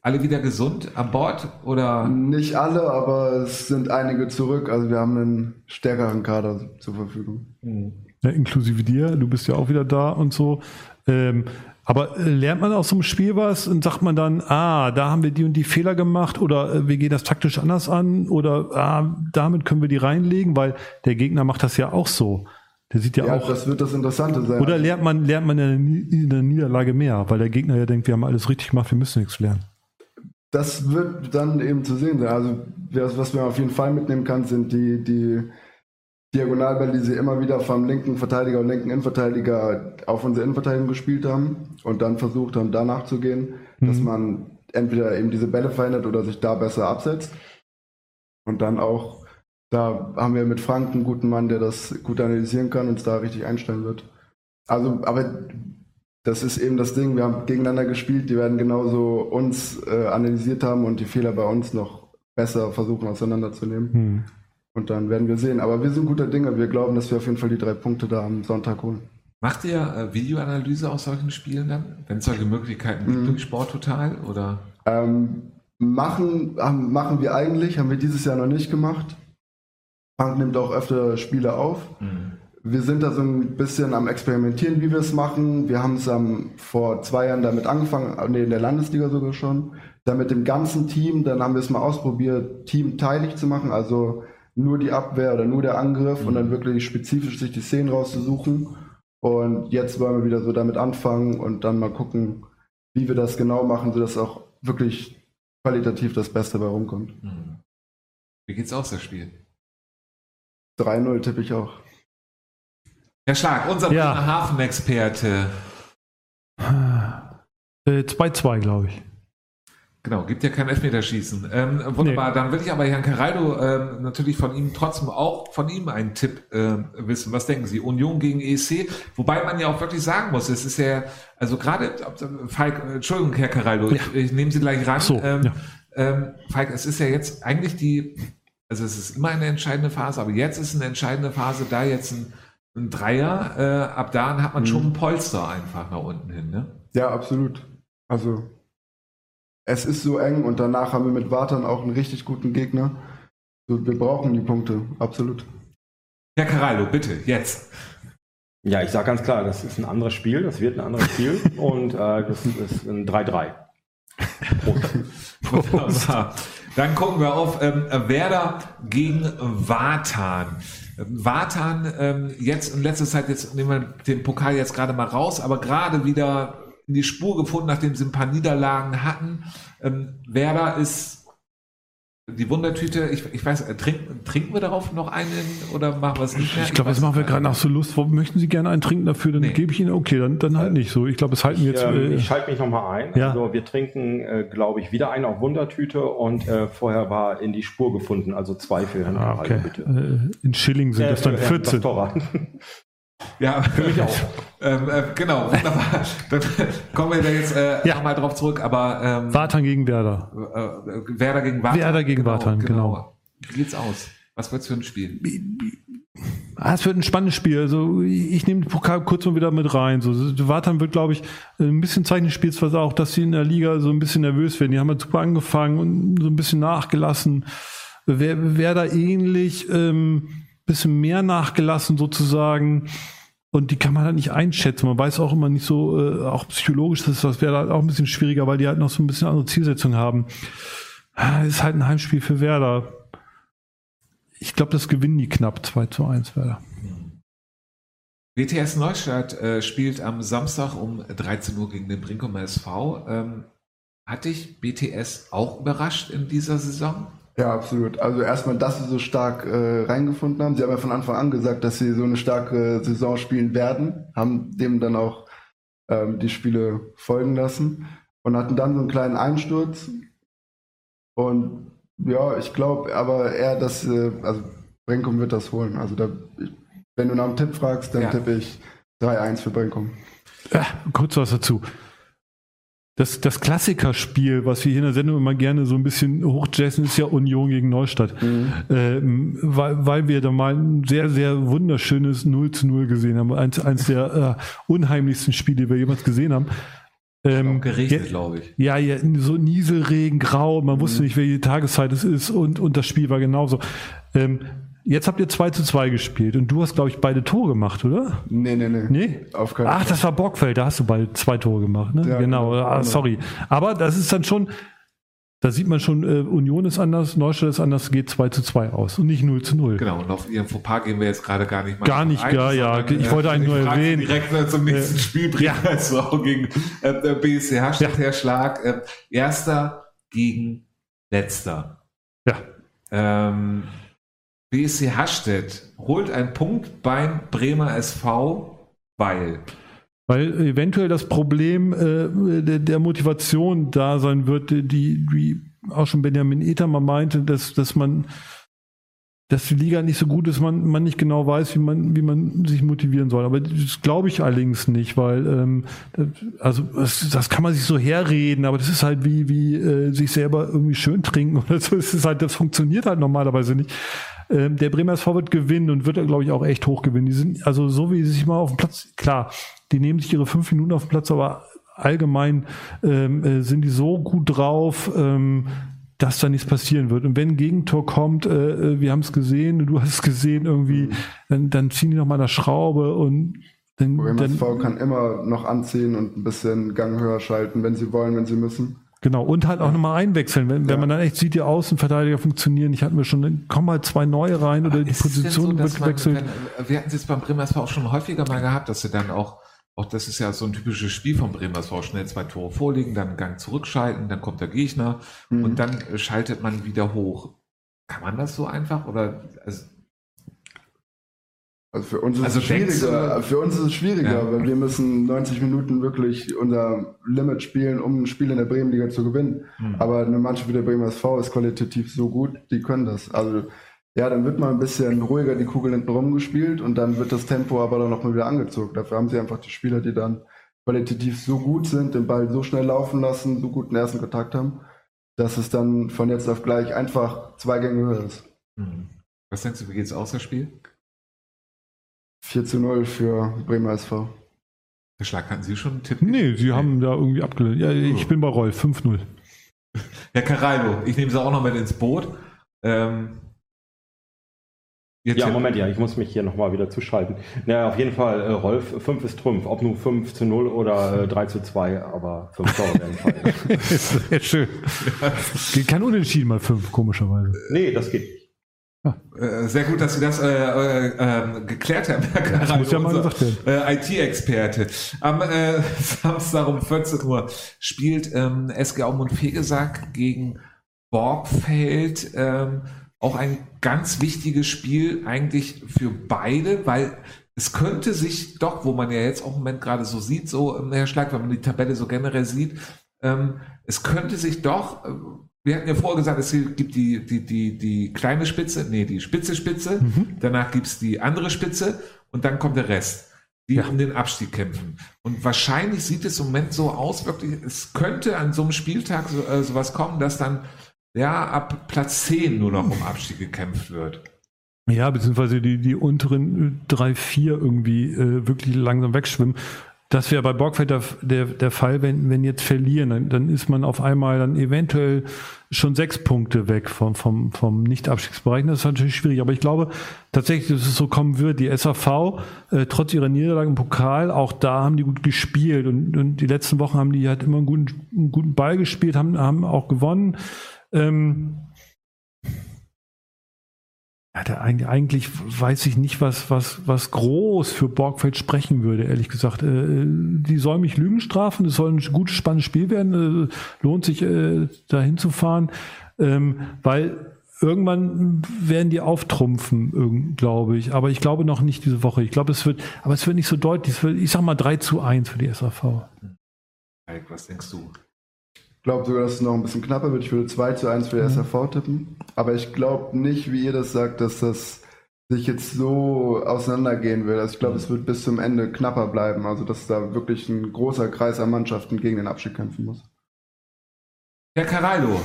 S1: Alle wieder gesund an Bord oder?
S4: Nicht alle, aber es sind einige zurück. Also wir haben einen stärkeren Kader zur Verfügung.
S2: Ja, inklusive dir, du bist ja auch wieder da und so. Ähm, aber äh, lernt man aus so einem Spiel was und sagt man dann, ah, da haben wir die und die Fehler gemacht oder äh, wir gehen das taktisch anders an oder ah, damit können wir die reinlegen, weil der Gegner macht das ja auch so. Der sieht ja,
S4: Ja,
S2: auch.
S4: das wird das Interessante sein.
S2: Oder lernt man, lernt man in der, Niederlage mehr, weil der Gegner ja denkt, wir haben alles richtig gemacht, wir müssen nichts lernen.
S4: Das wird dann eben zu sehen sein. Also was was man auf jeden Fall mitnehmen kann, sind die, die Diagonalbälle, die sie immer wieder vom linken Verteidiger und linken Innenverteidiger auf unsere Innenverteidigung gespielt haben und dann versucht haben, danach zu gehen, dass man entweder eben diese Bälle verhindert oder sich da besser absetzt. Und dann auch, da haben wir mit Frank einen guten Mann, der das gut analysieren kann und es da richtig einstellen wird. Also, aber das ist eben das Ding, wir haben gegeneinander gespielt, die werden genauso uns äh, analysiert haben und die Fehler bei uns noch besser versuchen auseinanderzunehmen.
S2: Hm.
S4: Und dann werden wir sehen. Aber wir sind guter Dinge. Wir glauben, dass wir auf jeden Fall die drei Punkte da am Sonntag holen.
S1: Macht ihr äh, Videoanalyse aus solchen Spielen dann? Wenn es solche Möglichkeiten gibt durch Sporttotal oder?
S4: Ähm, machen, haben, machen wir eigentlich, haben wir dieses Jahr noch nicht gemacht. Frank nimmt auch öfter Spiele auf. Wir sind da so ein bisschen am Experimentieren, wie wir es machen. Wir haben es ähm, vor zwei Jahren damit angefangen, äh, nee, in der Landesliga sogar schon. Dann mit dem ganzen Team, dann haben wir es mal ausprobiert, teamteilig zu machen, also nur die Abwehr oder nur der Angriff und dann wirklich spezifisch sich die Szenen rauszusuchen. Und jetzt wollen wir wieder so damit anfangen und dann mal gucken, wie wir das genau machen, sodass auch wirklich qualitativ das Beste bei rumkommt.
S1: Hm. Wie geht's aus, das Spiel?
S4: 3-0 tippe ich auch.
S1: Herr Schlag, unser
S2: Ja.
S1: Hafenexperte.
S2: Äh, 2-2, glaube ich.
S1: Genau, gibt ja kein Elfmeterschießen. Ähm, wunderbar, dann will ich aber Herrn Caraldo ähm, natürlich von ihm trotzdem auch von ihm einen Tipp ähm, wissen. Was denken Sie? Union gegen ESC? Wobei man ja auch wirklich sagen muss, es ist ja, also gerade, Falk, äh, Entschuldigung, Herr Caraldo,
S2: Ja.
S1: ich, ich nehme Sie gleich ran.
S2: So,
S1: ähm,
S2: ja.
S1: ähm, Falk, es ist ja jetzt eigentlich die, also es ist immer eine entscheidende Phase, aber jetzt ist eine entscheidende Phase, da jetzt ein, ein Dreier, äh, ab da hat man
S2: Mhm.
S1: schon ein Polster einfach nach unten hin, ne?
S4: Ja, absolut. Also, es ist so eng und danach haben wir mit Wartan auch einen richtig guten Gegner. Wir brauchen die Punkte, absolut.
S1: Herr Caraldo, bitte, jetzt.
S3: Ja, ich sage ganz klar, das ist ein anderes Spiel, das wird ein anderes Spiel und äh, das ist ein 3-3.
S1: Wunderbar. Dann gucken wir auf ähm, Werder gegen Watan. Watan ähm, jetzt in letzter Zeit, jetzt nehmen wir den Pokal jetzt gerade mal raus, aber gerade wieder in die Spur gefunden, nachdem sie ein paar Niederlagen hatten. Ähm, Werder ist die Wundertüte, ich, ich weiß, äh, trink, trinken wir darauf noch einen oder machen wir es nicht mehr?
S2: Ich glaube, das machen wir gerade nach so Lust. Wo- Möchten Sie gerne einen trinken dafür? Dann
S1: Nee.
S2: gebe ich Ihnen, okay, dann, dann halt nicht so. Ich glaube, es halten wir jetzt. äh,
S3: ich schalte mich nochmal ein.
S2: Ja.
S3: Also wir trinken, äh, glaube ich, wieder einen auf Wundertüte und äh, vorher war in die Spur gefunden, also zwei für Herrn
S2: ah, okay.
S3: Bitte.
S2: Äh, in Schilling sind
S3: Äh,
S2: das dann
S3: für Herrn
S2: 14.
S1: Ja, für mich auch. ähm, äh, genau, wunderbar. Dann kommen wir da jetzt äh,
S2: Ja.
S1: nochmal drauf zurück, aber ähm,
S2: Watan gegen Werder.
S1: äh, Werder gegen Watan.
S2: Werder gegen Watan, genau.
S1: Wie geht's aus? Was wird's für ein Spiel?
S2: Ah, es wird ein spannendes Spiel. Also ich nehme den Pokal kurz mal wieder mit rein. So, Watan wird, glaube ich, ein bisschen Zeichen des Spiels, was auch, dass sie in der Liga so ein bisschen nervös werden. Die haben halt super angefangen und so ein bisschen nachgelassen. Wer, wer da ähnlich, ähm, bisschen mehr nachgelassen sozusagen. Und die kann man halt nicht einschätzen. Man weiß auch immer nicht so, äh, auch psychologisch ist das wäre halt auch ein bisschen schwieriger, weil die halt noch so ein bisschen andere Zielsetzungen haben. Ah, Ist halt ein Heimspiel für Werder. Ich glaube, das gewinnen die knapp 2 zu 1 Werder.
S1: WTS Neustadt äh, spielt am Samstag um 13 Uhr gegen den Brinkum SV. Ähm, hat dich BTS auch überrascht in dieser Saison?
S4: Ja, absolut. Also erstmal, dass sie so stark äh, reingefunden haben. Sie haben ja von Anfang an gesagt, dass sie so eine starke Saison spielen werden, haben dem dann auch ähm, die Spiele folgen lassen und hatten dann so einen kleinen Einsturz. Und ja, ich glaube aber eher, dass, äh, also Brenkum wird das holen. Also da, ich, wenn du nach einem Tipp fragst, dann
S1: Ja.
S4: tippe ich 3-1 für Brenkum.
S2: Ja, kurz was dazu. Das, das Klassikerspiel, was wir hier in der Sendung immer gerne so ein bisschen hochjazzen, ist ja Union gegen Neustadt. Ähm, weil, weil wir da mal ein sehr, sehr wunderschönes 0 zu 0 gesehen haben. Eins, eins der äh, unheimlichsten Spiele, die wir jemals gesehen haben. Ähm,
S1: geregnet, glaube ich.
S2: ja, ja, so Nieselregen, grau, man wusste nicht, welche Tageszeit es ist und, und das Spiel war genauso. Ähm, jetzt habt ihr 2 zu 2 gespielt und du hast, glaube ich, beide Tore gemacht, oder?
S4: Nee, nee, nee.
S2: Nee?
S4: Auf keinen
S2: Ach,
S4: Fall.
S2: das war Bockfeld, da hast du beide zwei Tore gemacht, ne?
S4: Ja,
S2: genau,
S4: genau.
S2: ah, sorry. Aber das ist dann schon, da sieht man schon, äh, Union ist anders, Neustadt ist anders, geht 2 zu 2 aus und nicht 0 zu 0.
S1: Genau, und auf ihren Fauxpas gehen wir jetzt gerade gar nicht mal
S2: Gar nicht,
S1: ein,
S2: ja, ja. Ich wollte eigentlich nur erwähnen.
S1: direkt äh, zum nächsten
S2: Äh,
S1: Spiel bringen,
S2: ja.
S1: also auch gegen äh, der BSC Hashtag der Schlag. Äh, Erster gegen Letzter.
S2: Ja.
S1: Ähm, BSC Hasstedt holt einen Punkt beim Bremer SV, weil.
S2: Weil eventuell das Problem äh, der, der Motivation da sein wird, die, wie auch schon Benjamin Ether mal meinte, dass, dass man dass die Liga nicht so gut ist, man, man nicht genau weiß, wie man, wie man sich motivieren soll. Aber das glaube ich allerdings nicht, weil ähm, also das, das kann man sich so herreden, aber das ist halt wie, wie äh, sich selber irgendwie schön trinken oder so. Das ist halt, das funktioniert halt normalerweise nicht. Ähm, der Bremer SV wird gewinnen und wird, glaube ich, auch echt hoch gewinnen. Die sind, also so wie sie sich mal auf dem Platz, klar, die nehmen sich ihre fünf Minuten auf dem Platz, aber allgemein ähm, äh, sind die so gut drauf, ähm, dass da nichts passieren wird. Und wenn ein Gegentor kommt, äh, äh, wir haben es gesehen, du hast es gesehen, irgendwie, dann, dann ziehen die noch mal eine Schraube und dann,
S4: Bremer
S2: dann
S4: SV kann immer noch anziehen und ein bisschen Gang höher schalten, wenn sie wollen, wenn sie müssen.
S2: Genau, und halt auch nochmal einwechseln. Wenn, wenn
S4: Ja.
S2: man dann echt sieht, die Außenverteidiger funktionieren, ich hatten wir schon, dann kommen halt zwei neue rein oder die Position
S1: so,
S2: wird
S1: man,
S2: gewechselt.
S1: Wenn, wir hatten es jetzt beim Bremer SV auch schon häufiger mal gehabt, dass sie dann auch, auch das ist ja so ein typisches Spiel vom Bremer SV, schnell zwei Tore vorlegen, dann einen Gang zurückschalten, dann kommt der Gegner
S4: Mhm.
S1: und dann äh, schaltet man wieder hoch. Kann man das so einfach oder also,
S4: Also für uns ist
S1: Also
S4: es schwieriger. Für uns ist es schwieriger,
S1: Ja.
S4: weil wir müssen 90 Minuten wirklich unser Limit spielen, um ein Spiel in der Bremenliga zu gewinnen.
S1: hm.
S4: Aber eine Mannschaft wie der Bremer SV ist qualitativ so gut, die können das. Also ja, dann wird mal ein bisschen ruhiger die Kugel hinten rumgespielt und dann wird das Tempo aber dann noch mal wieder angezogen. Dafür haben sie einfach die Spieler, die dann qualitativ so gut sind, den Ball so schnell laufen lassen, so guten ersten Kontakt haben, dass es dann von jetzt auf gleich einfach zwei Gänge höher ist.
S1: Hm. Was denkst du, wie geht's aus, das Spiel?
S4: 4 zu 0 für Bremer SV.
S1: Herr Schlag, hatten Sie schon einen Tipp?
S2: Nee, sie haben da irgendwie abgelehnt. Ja, ich
S1: Oh.
S2: bin bei Rolf, 5-0.
S1: Herr Carallo, ich nehme Sie auch noch mit ins Boot. Ähm,
S3: Jetzt ja, Moment, ja, ich muss mich hier nochmal wieder zuschalten. Naja, auf jeden Fall, äh, Rolf, 5 ist Trumpf. Ob nur 5 zu 0 oder äh, 3 zu 2, aber 5 Tore werden fallen.
S2: Sehr schön. Geht kein Unentschieden mal 5, komischerweise.
S3: Nee, das geht nicht.
S1: Äh, sehr gut, dass Sie das äh, äh, äh geklärt haben, Herr Karan,
S2: das muss ja mal
S1: werden. Äh, IT-Experte. Am äh, Samstag um 14 Uhr spielt ähm, SG Aumund Fegesack gegen Borgfeld. Ähm, auch ein ganz wichtiges Spiel eigentlich für beide, weil es könnte sich doch, wo man ja jetzt auch im Moment gerade so sieht, so ähm, Herr Schlag, wenn man die Tabelle so generell sieht, ähm, es könnte sich doch, äh, wir hatten ja vorher gesagt, es gibt die, die, die, die kleine Spitze, nee, die spitze Spitze, mhm. danach gibt's die andere Spitze und dann kommt der Rest, die ja. um den Abstieg kämpfen. Und wahrscheinlich sieht es im Moment so aus, wirklich, es könnte an so einem Spieltag so, äh, sowas kommen, dass dann ja, ab Platz 10 nur noch um Abstieg gekämpft wird.
S2: Ja, beziehungsweise die, die unteren drei, vier irgendwie äh, wirklich langsam wegschwimmen. Das wäre bei Borgfeld der, der, der Fall, wenn, wenn jetzt verlieren, dann, dann ist man auf einmal dann eventuell schon sechs Punkte weg vom, vom, vom Nicht-Abstiegsbereich. Das ist natürlich schwierig. Aber ich glaube tatsächlich, dass es so kommen wird. Die SAV, äh, trotz ihrer Niederlage im Pokal, auch da haben die gut gespielt. Und, und die letzten Wochen haben die halt immer einen guten, einen guten Ball gespielt, haben, haben auch gewonnen. Ähm, ja, eigentlich weiß ich nicht, was, was, was groß für Borgfeld sprechen würde, ehrlich gesagt. Äh, die sollen mich Lügen strafen, es soll ein gutes, spannendes Spiel werden, äh, lohnt sich äh, dahin zu fahren, ähm, weil irgendwann werden die auftrumpfen, glaube ich. Aber ich glaube noch nicht diese Woche. Ich glaube, es wird, aber es wird nicht so deutlich. Ich sag mal 3 zu 1 für die SAV.
S1: Mike, was denkst du?
S4: Glaube sogar, dass es noch ein bisschen knapper wird. Ich würde 2 zu 1 für die mhm. SRV tippen. Aber ich glaube nicht, wie ihr das sagt, dass das sich jetzt so auseinandergehen will. Also ich glaube, mhm. es wird bis zum Ende knapper bleiben. Also dass da wirklich ein großer Kreis an Mannschaften gegen den Abschied kämpfen muss.
S1: Herr Carallo,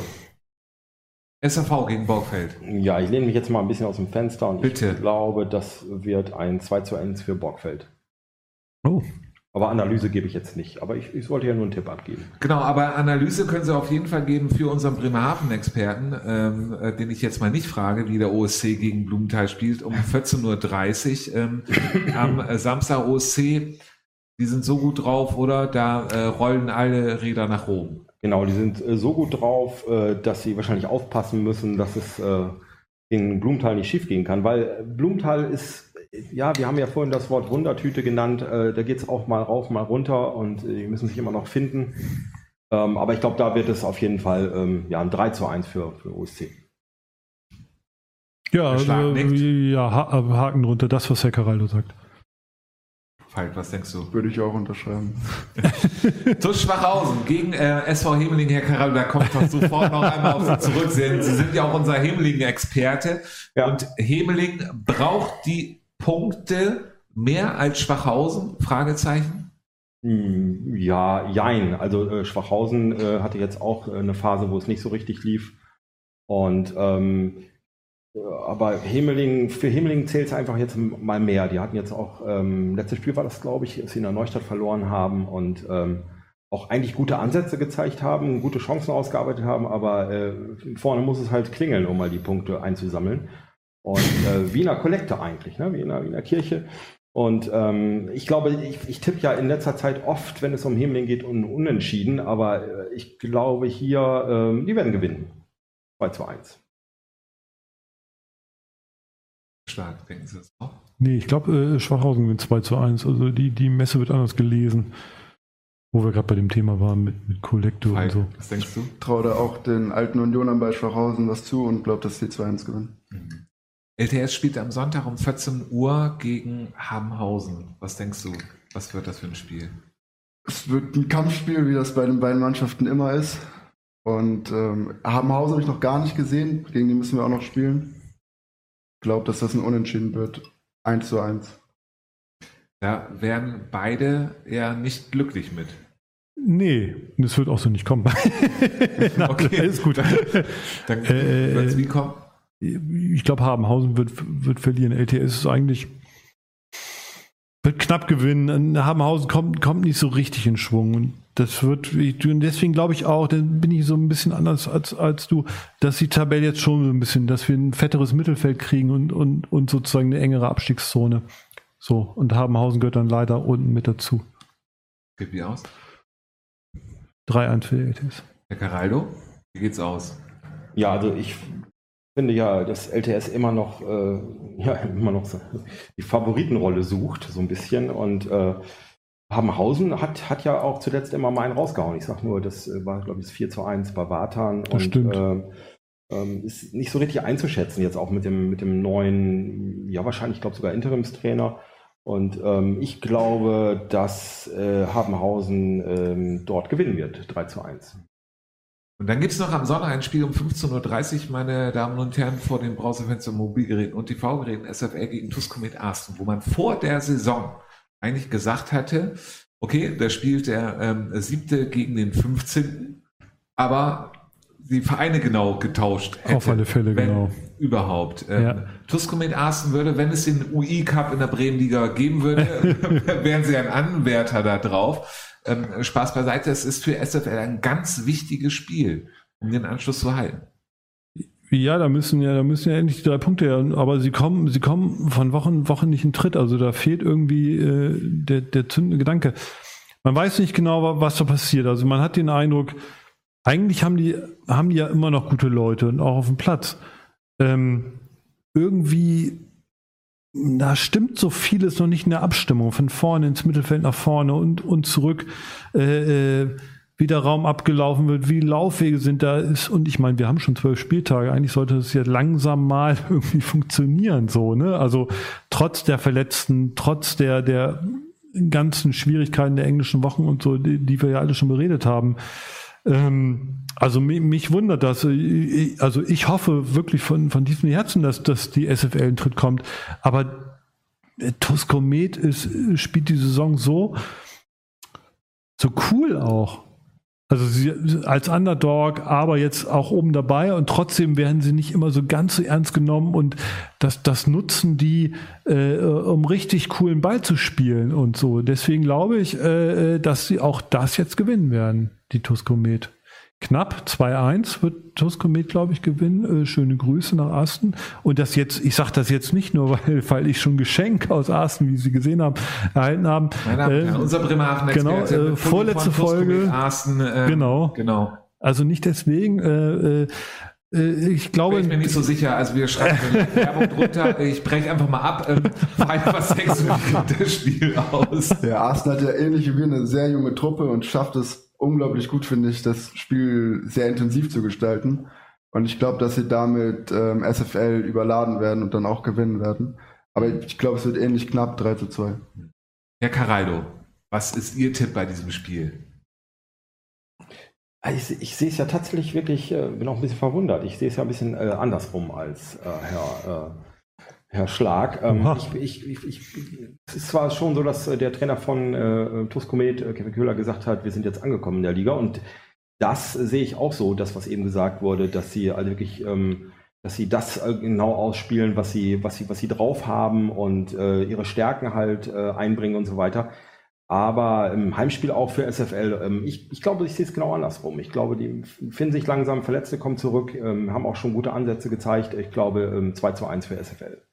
S1: SRV gegen Borgfeld.
S3: Ja, ich lehne mich jetzt mal ein bisschen aus dem Fenster und
S1: Bitte.
S3: ich glaube, das wird ein 2 zu 1 für Borgfeld.
S2: Oh,
S3: aber Analyse gebe ich jetzt nicht. Aber ich, ich wollte ja nur einen Tipp abgeben.
S1: Genau, aber Analyse können Sie auf jeden Fall geben für unseren Bremerhaven-Experten, ähm, äh, den ich jetzt mal nicht frage, wie der OSC gegen Blumenthal spielt, um 14.30 Uhr ähm, am äh, Samstag OSC. Die sind so gut drauf, oder? Da äh, rollen alle Räder nach Rom.
S3: Genau, die sind äh, so gut drauf, äh, dass sie wahrscheinlich aufpassen müssen, dass es äh, in Blumenthal nicht schief gehen kann, weil Blumenthal ist ja, wir haben ja vorhin das Wort Wundertüte genannt. Äh, da geht es auch mal rauf, mal runter und äh, die müssen sich immer noch finden. Ähm, aber ich glaube, da wird es auf jeden Fall ähm, ja, ein 3 zu 1 für, für OSC.
S2: Ja, äh, ja, Haken drunter, das, was Herr Caraldo sagt.
S1: Falk, was denkst du?
S4: Würde ich auch unterschreiben.
S1: TuS Schwachhausen gegen äh, SV Hemeling, Herr Caraldo, da kommt doch sofort noch einmal auf Sie zurück. Sie, Sie sind ja auch unser Hemeling-Experte. Ja. Und Hemeling braucht die Punkte mehr als Schwachhausen? Fragezeichen.
S3: Hm, ja, jein. Also äh, Schwachhausen äh, hatte jetzt auch äh, eine Phase, wo es nicht so richtig lief. Und ähm, äh, aber Hemeling, für Hemeling zählt es einfach jetzt mal mehr. Die hatten jetzt auch, ähm, letztes Spiel war das, glaube ich, dass sie in der Neustadt verloren haben und ähm, auch eigentlich gute Ansätze gezeigt haben, gute Chancen ausgearbeitet haben, aber äh, vorne muss es halt klingeln, um mal die Punkte einzusammeln. Und äh, Wiener Kollekte eigentlich, ne? Wiener, Wiener Kirche. Und ähm, ich glaube, ich, ich tippe ja in letzter Zeit oft, wenn es um Himmling geht, un unentschieden, aber äh, ich glaube hier, ähm, die werden gewinnen. 2 zu 1.
S1: Stark, denken Sie das auch?
S2: Nee, ich glaube, äh, Schwachhausen gewinnt 2 zu 1. Also die, die Messe wird anders gelesen. Wo wir gerade bei dem Thema waren mit, mit Kollektor und so.
S4: Was denkst du? Ich traue da auch den alten Unionern bei Schwachhausen was zu und glaube, dass die 2-1 gewinnen. Mhm.
S1: LTS spielt am Sonntag um 14 Uhr gegen Habenhausen. Was denkst du? Was wird das für ein Spiel?
S4: Es wird ein Kampfspiel, wie das bei den beiden Mannschaften immer ist. Und ähm, Habenhausen habe ich noch gar nicht gesehen. Gegen die müssen wir auch noch spielen. Ich glaube, dass das ein Unentschieden wird. 1 zu 1.
S1: Da wären beide ja nicht glücklich mit.
S2: Nee, das wird auch so nicht kommen.
S1: okay, ist gut. Dann, äh, wird es wie kommen?
S2: Ich glaube, Habenhausen wird, wird verlieren. LTS ist eigentlich wird knapp gewinnen. Habenhausen kommt, kommt nicht so richtig in Schwung. Und das wird, und deswegen glaube ich auch, dann bin ich so ein bisschen anders als, als du, dass die Tabelle jetzt schon so ein bisschen, dass wir ein fetteres Mittelfeld kriegen und, und, und sozusagen eine engere Abstiegszone. So, und Habenhausen gehört dann leider unten mit dazu.
S1: Geht wie aus?
S2: 3-1 für die LTS.
S1: Herr Caraldo, wie geht's aus?
S3: Ja, also ich finde ja, dass LTS immer noch, äh, ja, immer noch so die Favoritenrolle sucht, so ein bisschen. Und äh, Habenhausen hat, hat ja auch zuletzt immer mal einen rausgehauen. Ich sag nur, das äh, war, glaube ich, das 4 zu 1 bei Vatan.
S2: Das stimmt.
S3: ähm, ähm, ist nicht so richtig einzuschätzen, jetzt auch mit dem, mit dem neuen, ja, wahrscheinlich, ich glaube sogar Interimstrainer. Und ähm, ich glaube, dass äh, Habenhausen ähm, dort gewinnen wird, 3 zu 1.
S1: Und dann gibt's noch am Sonntag ein Spiel um 15.30 Uhr, meine Damen und Herren, vor den Browserfenstern, Mobilgeräten und TV-Geräten SFL gegen Tuskomet Arsten, wo man vor der Saison eigentlich gesagt hatte, okay, da spielt der ähm, siebte gegen den 15. Aber die Vereine genau getauscht hätte.
S2: Auf alle Fälle, genau.
S1: Überhaupt. Ähm,
S2: Ja.
S1: Tuskomet Arsten würde, wenn es den UI Cup in der Bremenliga geben würde, wären sie ein Anwärter da drauf. Ähm, Spaß beiseite, es ist für SFL ein ganz wichtiges Spiel, um den Anschluss zu halten.
S2: Ja, da müssen ja, da müssen ja endlich die drei Punkte her. Aber sie kommen, sie kommen von Wochen, Wochen nicht in Tritt. Also da fehlt irgendwie äh, der, der zündende Gedanke. Man weiß nicht genau, wa- was da passiert. Also man hat den Eindruck, eigentlich haben die, haben die ja immer noch gute Leute und auch auf dem Platz. Ähm, irgendwie, da stimmt so vieles noch nicht in der Abstimmung. Von vorne ins Mittelfeld nach vorne und, und zurück. Äh, äh, wie der Raum abgelaufen wird, wie Laufwege sind da ist. Und ich meine, wir haben schon zwölf Spieltage. Eigentlich sollte es ja langsam mal irgendwie funktionieren, so, ne? Also trotz der Verletzten, trotz der, der ganzen Schwierigkeiten der englischen Wochen und so, die, die wir ja alle schon beredet haben. Ähm, also mich, mich wundert das. Ich- Also ich hoffe wirklich von, von diesem Herzen, dass, dass die SFL in Tritt kommt. Aber äh, Tuskomet ist, spielt die Saison so, so cool auch. Also sie als Underdog, aber jetzt auch oben dabei und trotzdem werden sie nicht immer so ganz so ernst genommen und das, das nutzen die, äh, um richtig coolen Ball zu spielen und so. Deswegen glaube ich, äh, dass sie auch das jetzt gewinnen werden, die Tuskomet. Knapp 2-1 wird Tuskomet, glaube ich, gewinnen. Äh, schöne Grüße nach Asten. Und das jetzt, ich sage das jetzt nicht nur, weil, weil ich schon Geschenk aus Asten, wie Sie gesehen haben, erhalten haben.
S1: Und
S2: Äh,
S1: Herren, unser Bremerhaven
S2: genau, äh, vorletzte Folge.
S1: Arsten, ähm,
S2: Genau.
S1: Genau.
S2: Also nicht deswegen. Äh, äh, äh, ich glaube,
S1: Bin ich mir nicht so sicher. Also wir schreiben eine Werbung drunter. Ich breche einfach mal ab. Ähm, Fein, was geht das Spiel aus?
S4: Der Arsenal hat ja ähnlich wie wir eine sehr junge Truppe und schafft es unglaublich gut, finde ich, das Spiel sehr intensiv zu gestalten. Und ich glaube, dass sie damit ähm, SFL überladen werden und dann auch gewinnen werden. Aber ich glaube, es wird ähnlich knapp 3 zu 2.
S1: Herr Caraldo, was ist Ihr Tipp bei diesem Spiel?
S3: Also Ich, ich sehe es ja tatsächlich wirklich, äh, bin auch ein bisschen verwundert. Ich sehe es ja ein bisschen äh, andersrum als äh, Herr, äh, Herr Schlag. Ähm, ich, ich, ich, es ist zwar schon so, dass äh, der Trainer von äh, Tuskomet, äh, Kevin Köhler, gesagt hat, wir sind jetzt angekommen in der Liga und das sehe ich auch so, das, was eben gesagt wurde, dass sie also wirklich, ähm, dass sie das äh, genau ausspielen, was sie, was sie, was sie drauf haben und äh, ihre Stärken halt äh, einbringen und so weiter. Aber im Heimspiel auch für SFL, ähm, ich, ich glaube, ich sehe es genau andersrum. Ich glaube, die finden sich langsam, Verletzte kommen zurück, ähm, haben auch schon gute Ansätze gezeigt. Ich glaube, ähm, 2 zu 1 für SFL.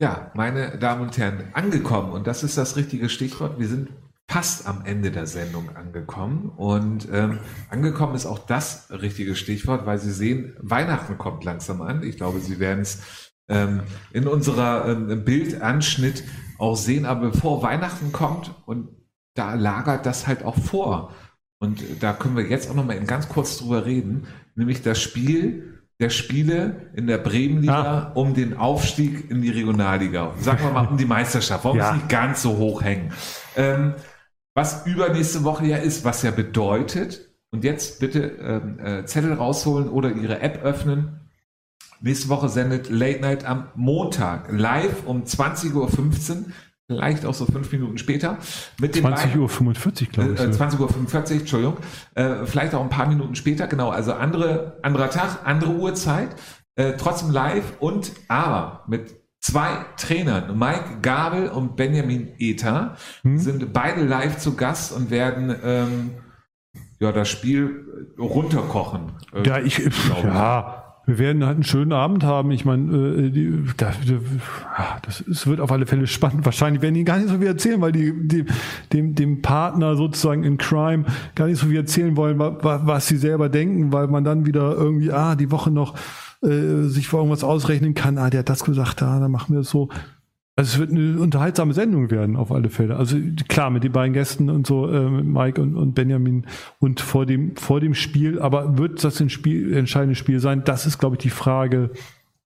S1: Ja, meine Damen und Herren, angekommen. Und das ist das richtige Stichwort. Wir sind fast am Ende der Sendung angekommen. Und ähm, angekommen ist auch das richtige Stichwort, weil Sie sehen, Weihnachten kommt langsam an. Ich glaube, Sie werden es ähm, in unserer ähm, Bildanschnitt auch sehen. Aber bevor Weihnachten kommt, und da lagert das halt auch vor. Und da können wir jetzt auch noch mal eben ganz kurz drüber reden, nämlich das Spiel der Spiele in der Bremenliga um den Aufstieg in die Regionalliga. Sagen wir mal um die Meisterschaft. Warum
S2: Ja.
S1: nicht ganz so hoch hängen? Ähm, was übernächste Woche ja ist, was ja bedeutet, und jetzt bitte ähm, äh, Zettel rausholen oder Ihre App öffnen. Nächste Woche sendet Late Night am Montag live um 20.15 Uhr, vielleicht auch so fünf Minuten später, mit den
S2: 20
S1: beiden-
S2: Uhr 45, glaube ich.
S1: äh, 20.45 Uhr, Entschuldigung. Äh, vielleicht auch ein paar Minuten später, genau. Also andere, anderer Tag, andere Uhrzeit, äh, trotzdem live und aber mit zwei Trainern, Mike Gabel und Benjamin Ether,
S2: Hm?
S1: sind beide live zu Gast und werden ähm, ja, das Spiel runterkochen.
S2: Äh, ja, ich, ja, wir werden halt einen schönen Abend haben. Ich meine, äh, die, da, das, es wird auf alle Fälle spannend. Wahrscheinlich werden die gar nicht so viel erzählen, weil die, die dem, dem Partner sozusagen in Crime gar nicht so viel erzählen wollen, was, was sie selber denken, weil man dann wieder irgendwie, ah, die Woche noch äh, sich vor irgendwas ausrechnen kann. Ah, der hat das gesagt, ah, dann machen wir es so. Also es wird eine unterhaltsame Sendung werden, auf alle Fälle. Also klar, mit den beiden Gästen und so, äh, Mike und, und Benjamin und vor dem, vor dem Spiel, aber wird das ein Spiel, entscheidende Spiel sein? Das ist, glaube ich, die Frage,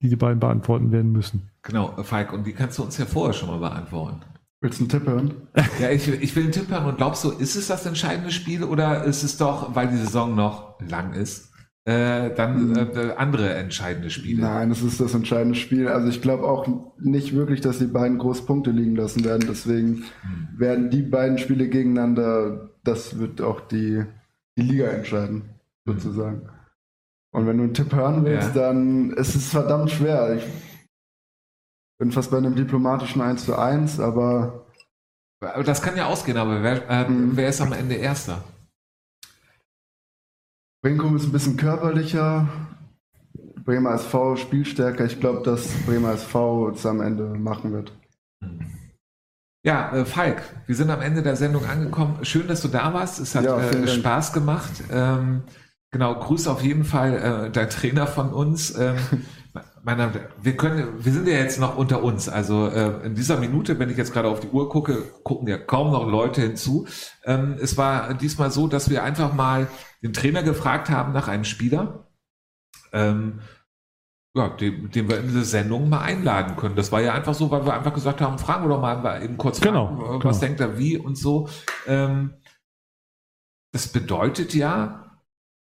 S2: die die beiden beantworten werden müssen.
S1: Genau, Falk, und die kannst du uns ja vorher schon mal beantworten.
S4: Willst du einen Tipp hören?
S1: Ja, ich, ich will einen Tipp hören und glaubst du, ist es das entscheidende Spiel oder ist es doch, weil die Saison noch lang ist, äh, dann mhm. äh, andere entscheidende Spiele.
S4: Nein, es ist das entscheidende Spiel. Also ich glaube auch nicht wirklich, dass die beiden groß Punkte liegen lassen werden. Deswegen mhm. werden die beiden Spiele gegeneinander, das wird auch die, die Liga entscheiden, sozusagen. Und wenn du einen Tipp hören willst, ja. dann ist es verdammt schwer. Ich bin fast bei einem diplomatischen 1 zu 1, aber.
S1: Das kann ja ausgehen, aber wer, äh, mhm. wer ist am Ende Erster?
S4: Brinkum ist ein bisschen körperlicher. Bremer SV spielstärker. Ich glaube, dass Bremer SV es am Ende machen wird.
S1: Ja, äh, Falk, wir sind am Ende der Sendung angekommen. Schön, dass du da warst. Es hat ja, äh, Spaß gemacht. Ähm, genau, Grüße auf jeden Fall äh, der Trainer von uns. Ähm, meine, wir können, wir sind ja jetzt noch unter uns. Also äh, in dieser Minute, wenn ich jetzt gerade auf die Uhr gucke, gucken ja kaum noch Leute hinzu. Ähm, es war diesmal so, dass wir einfach mal den Trainer gefragt haben nach einem Spieler, ähm, ja, den, den wir in diese Sendung mal einladen können. Das war ja einfach so, weil wir einfach gesagt haben, fragen wir doch mal eben kurz,
S2: genau,
S1: fragen, was genau. denkt er wie und so. Ähm, das bedeutet ja,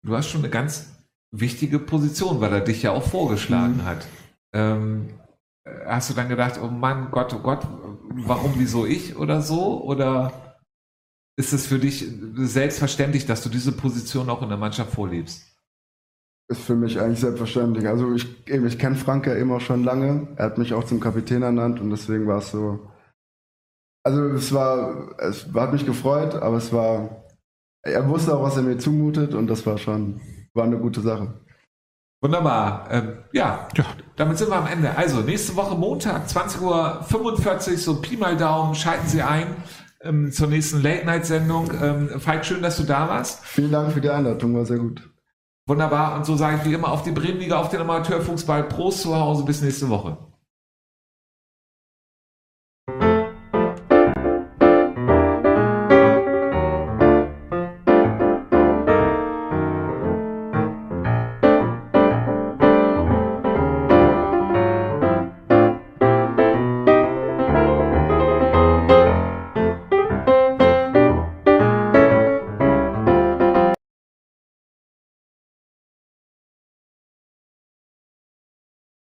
S1: du hast schon eine ganz wichtige Position, weil er dich ja auch vorgeschlagen mhm. hat. Ähm, hast du dann gedacht, oh Mann, Gott, oh Gott, warum, wieso ich oder so? Oder ist es für dich selbstverständlich, dass du diese Position auch in der Mannschaft vorlebst?
S4: Ist für mich eigentlich selbstverständlich. Also ich, ich kenne Frank ja immer schon lange. Er hat mich auch zum Kapitän ernannt und deswegen war es so. Also es war, es hat mich gefreut, aber es war, er wusste auch, was er mir zumutet und das war schon war eine gute Sache.
S1: Wunderbar. Ähm, ja, ja, damit sind wir am Ende. Also, nächste Woche Montag, 20.45 Uhr, so Pi mal Daumen, schalten Sie ein ähm, zur nächsten Late-Night-Sendung. Ähm, Falk, schön, dass du da warst.
S4: Vielen Dank für die Einladung, war sehr gut.
S1: Wunderbar. Und so sage ich wie immer auf die Bremenliga, auf den Amateurfußball. Prost zu Hause, bis nächste Woche.